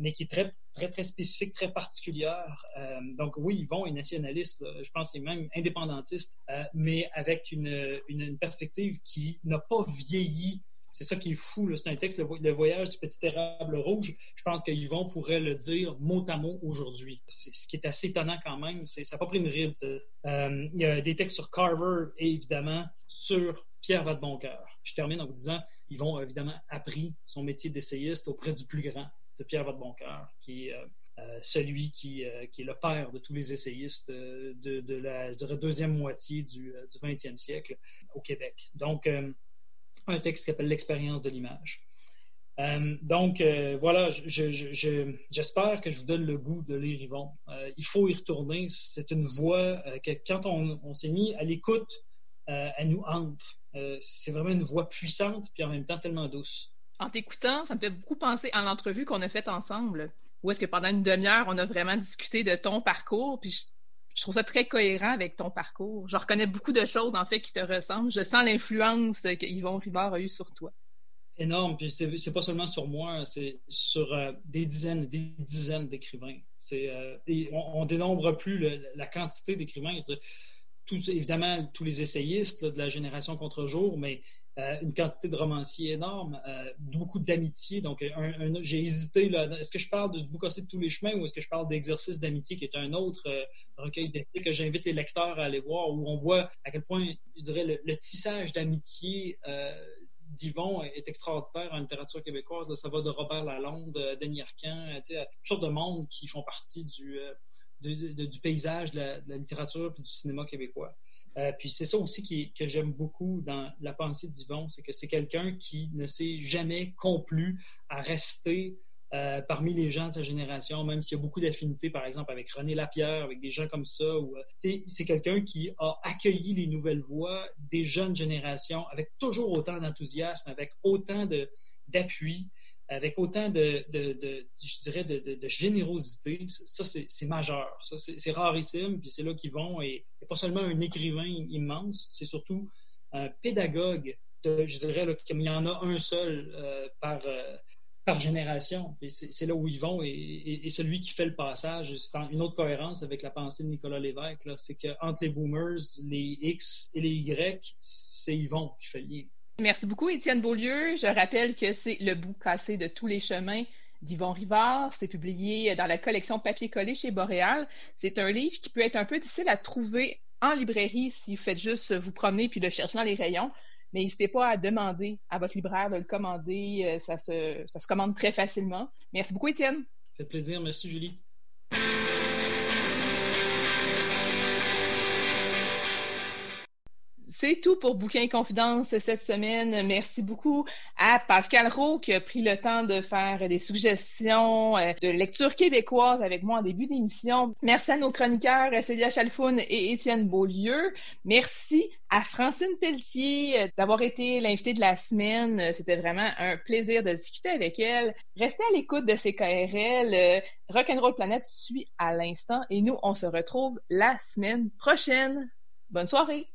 mais qui est très très, très spécifique, très particulière. Euh, donc oui, Yvon est nationaliste, je pense qu'il est même indépendantiste, euh, mais avec une, une, perspective qui n'a pas vieilli. C'est ça qui est fou, c'est un texte, le, voyage du petit érable rouge. Je pense que Yvon pourrait le dire mot à mot aujourd'hui. Ce qui est assez étonnant quand même, ça n'a pas pris une ride. Euh, il y a des textes sur Carver et évidemment sur Pierre Vadeboncoeur. Je termine en vous disant, Yvon a évidemment appris son métier d'essayiste auprès du plus grand, de Pierre Vadeboncoeur, qui est euh, euh, celui qui, euh, qui, est le père de tous les essayistes de, la deuxième moitié du, du 20e siècle au Québec. Donc, un texte qui s'appelle L'expérience de l'image. donc, voilà, j'espère que je vous donne le goût de lire Yvon. il faut y retourner. C'est une voix que, quand on, on s'est mis à l'écoute, elle nous entre. c'est vraiment une voix puissante, puis en même temps tellement douce en t'écoutant, ça me fait beaucoup penser à l'entrevue qu'on a faite ensemble, où est-ce que pendant une demi-heure, on a vraiment discuté de ton parcours, puis je, trouve ça très cohérent avec ton parcours. Je reconnais beaucoup de choses, en fait, qui te ressemblent. Je sens l'influence que Yvon Rivard a eue sur toi. Énorme, puis c'est pas seulement sur moi, c'est sur euh, des dizaines des dizaines d'écrivains. Euh, on, on, dénombre plus la quantité d'écrivains. évidemment, tous les essayistes de la génération contre-jour, mais euh, une quantité de romanciers énorme, euh, beaucoup d'amitié. Donc, j'ai hésité, est-ce que je parle du Boucassé de tous les chemins ou est-ce que je parle d'Exercice d'amitié, qui est un autre euh, recueil d'essais que j'invite les lecteurs à aller voir, où on voit à quel point, je dirais, le, tissage d'amitié d'Yvon est extraordinaire en littérature québécoise. ça va de Robert Lalonde, Denis Arcan, toutes sortes de monde qui font partie du, du paysage de la, de la littérature et du cinéma québécois. Euh, puis c'est ça aussi que j'aime beaucoup dans la pensée d'Yvon, c'est que c'est quelqu'un qui ne s'est jamais complu à rester euh, parmi les gens de sa génération, même s'il y a beaucoup d'affinités, par exemple, avec René Lapierre, avec des gens comme ça. Euh, c'est quelqu'un qui a accueilli les nouvelles voix des jeunes générations avec toujours autant d'enthousiasme, avec autant d'appui avec autant de, je dirais, de, générosité, ça, c'est majeur. Ça, c'est rarissime, puis c'est là qu'ils vont. Et, pas seulement un écrivain immense, c'est surtout un pédagogue. je dirais qu'il y en a un seul euh, par, euh, par génération. C'est là où ils vont et, celui qui fait le passage, c'est une autre cohérence avec la pensée de Nicolas Lévesque, c'est qu'entre les boomers, les X et les Y, c'est Yvon qui fait le lien. Merci beaucoup, Étienne Beaulieu. Je rappelle que c'est Le bout cassé de tous les chemins d'Yvon Rivard. C'est publié dans la collection Papier collé chez Boréal. C'est un livre qui peut être un peu difficile à trouver en librairie si vous faites juste vous promener puis le chercher dans les rayons. Mais n'hésitez pas à demander à votre libraire de le commander. Euh, ça se, ça se commande très facilement. Merci beaucoup, Étienne. Ça fait plaisir. Merci, Julie. C'est tout pour Bouquin Confidence cette semaine. Merci beaucoup à Pascal Roux qui a pris le temps de faire des suggestions euh, de lecture québécoise avec moi en début d'émission. Merci à nos chroniqueurs Célia Chalfoun et Étienne Beaulieu. Merci à Francine Pelletier euh, d'avoir été l'invitée de la semaine. C'était vraiment un plaisir de discuter avec elle. Restez à l'écoute de ces KRL. Euh, Rock'n'Roll Planète suit à l'instant et nous, on se retrouve la semaine prochaine. Bonne soirée!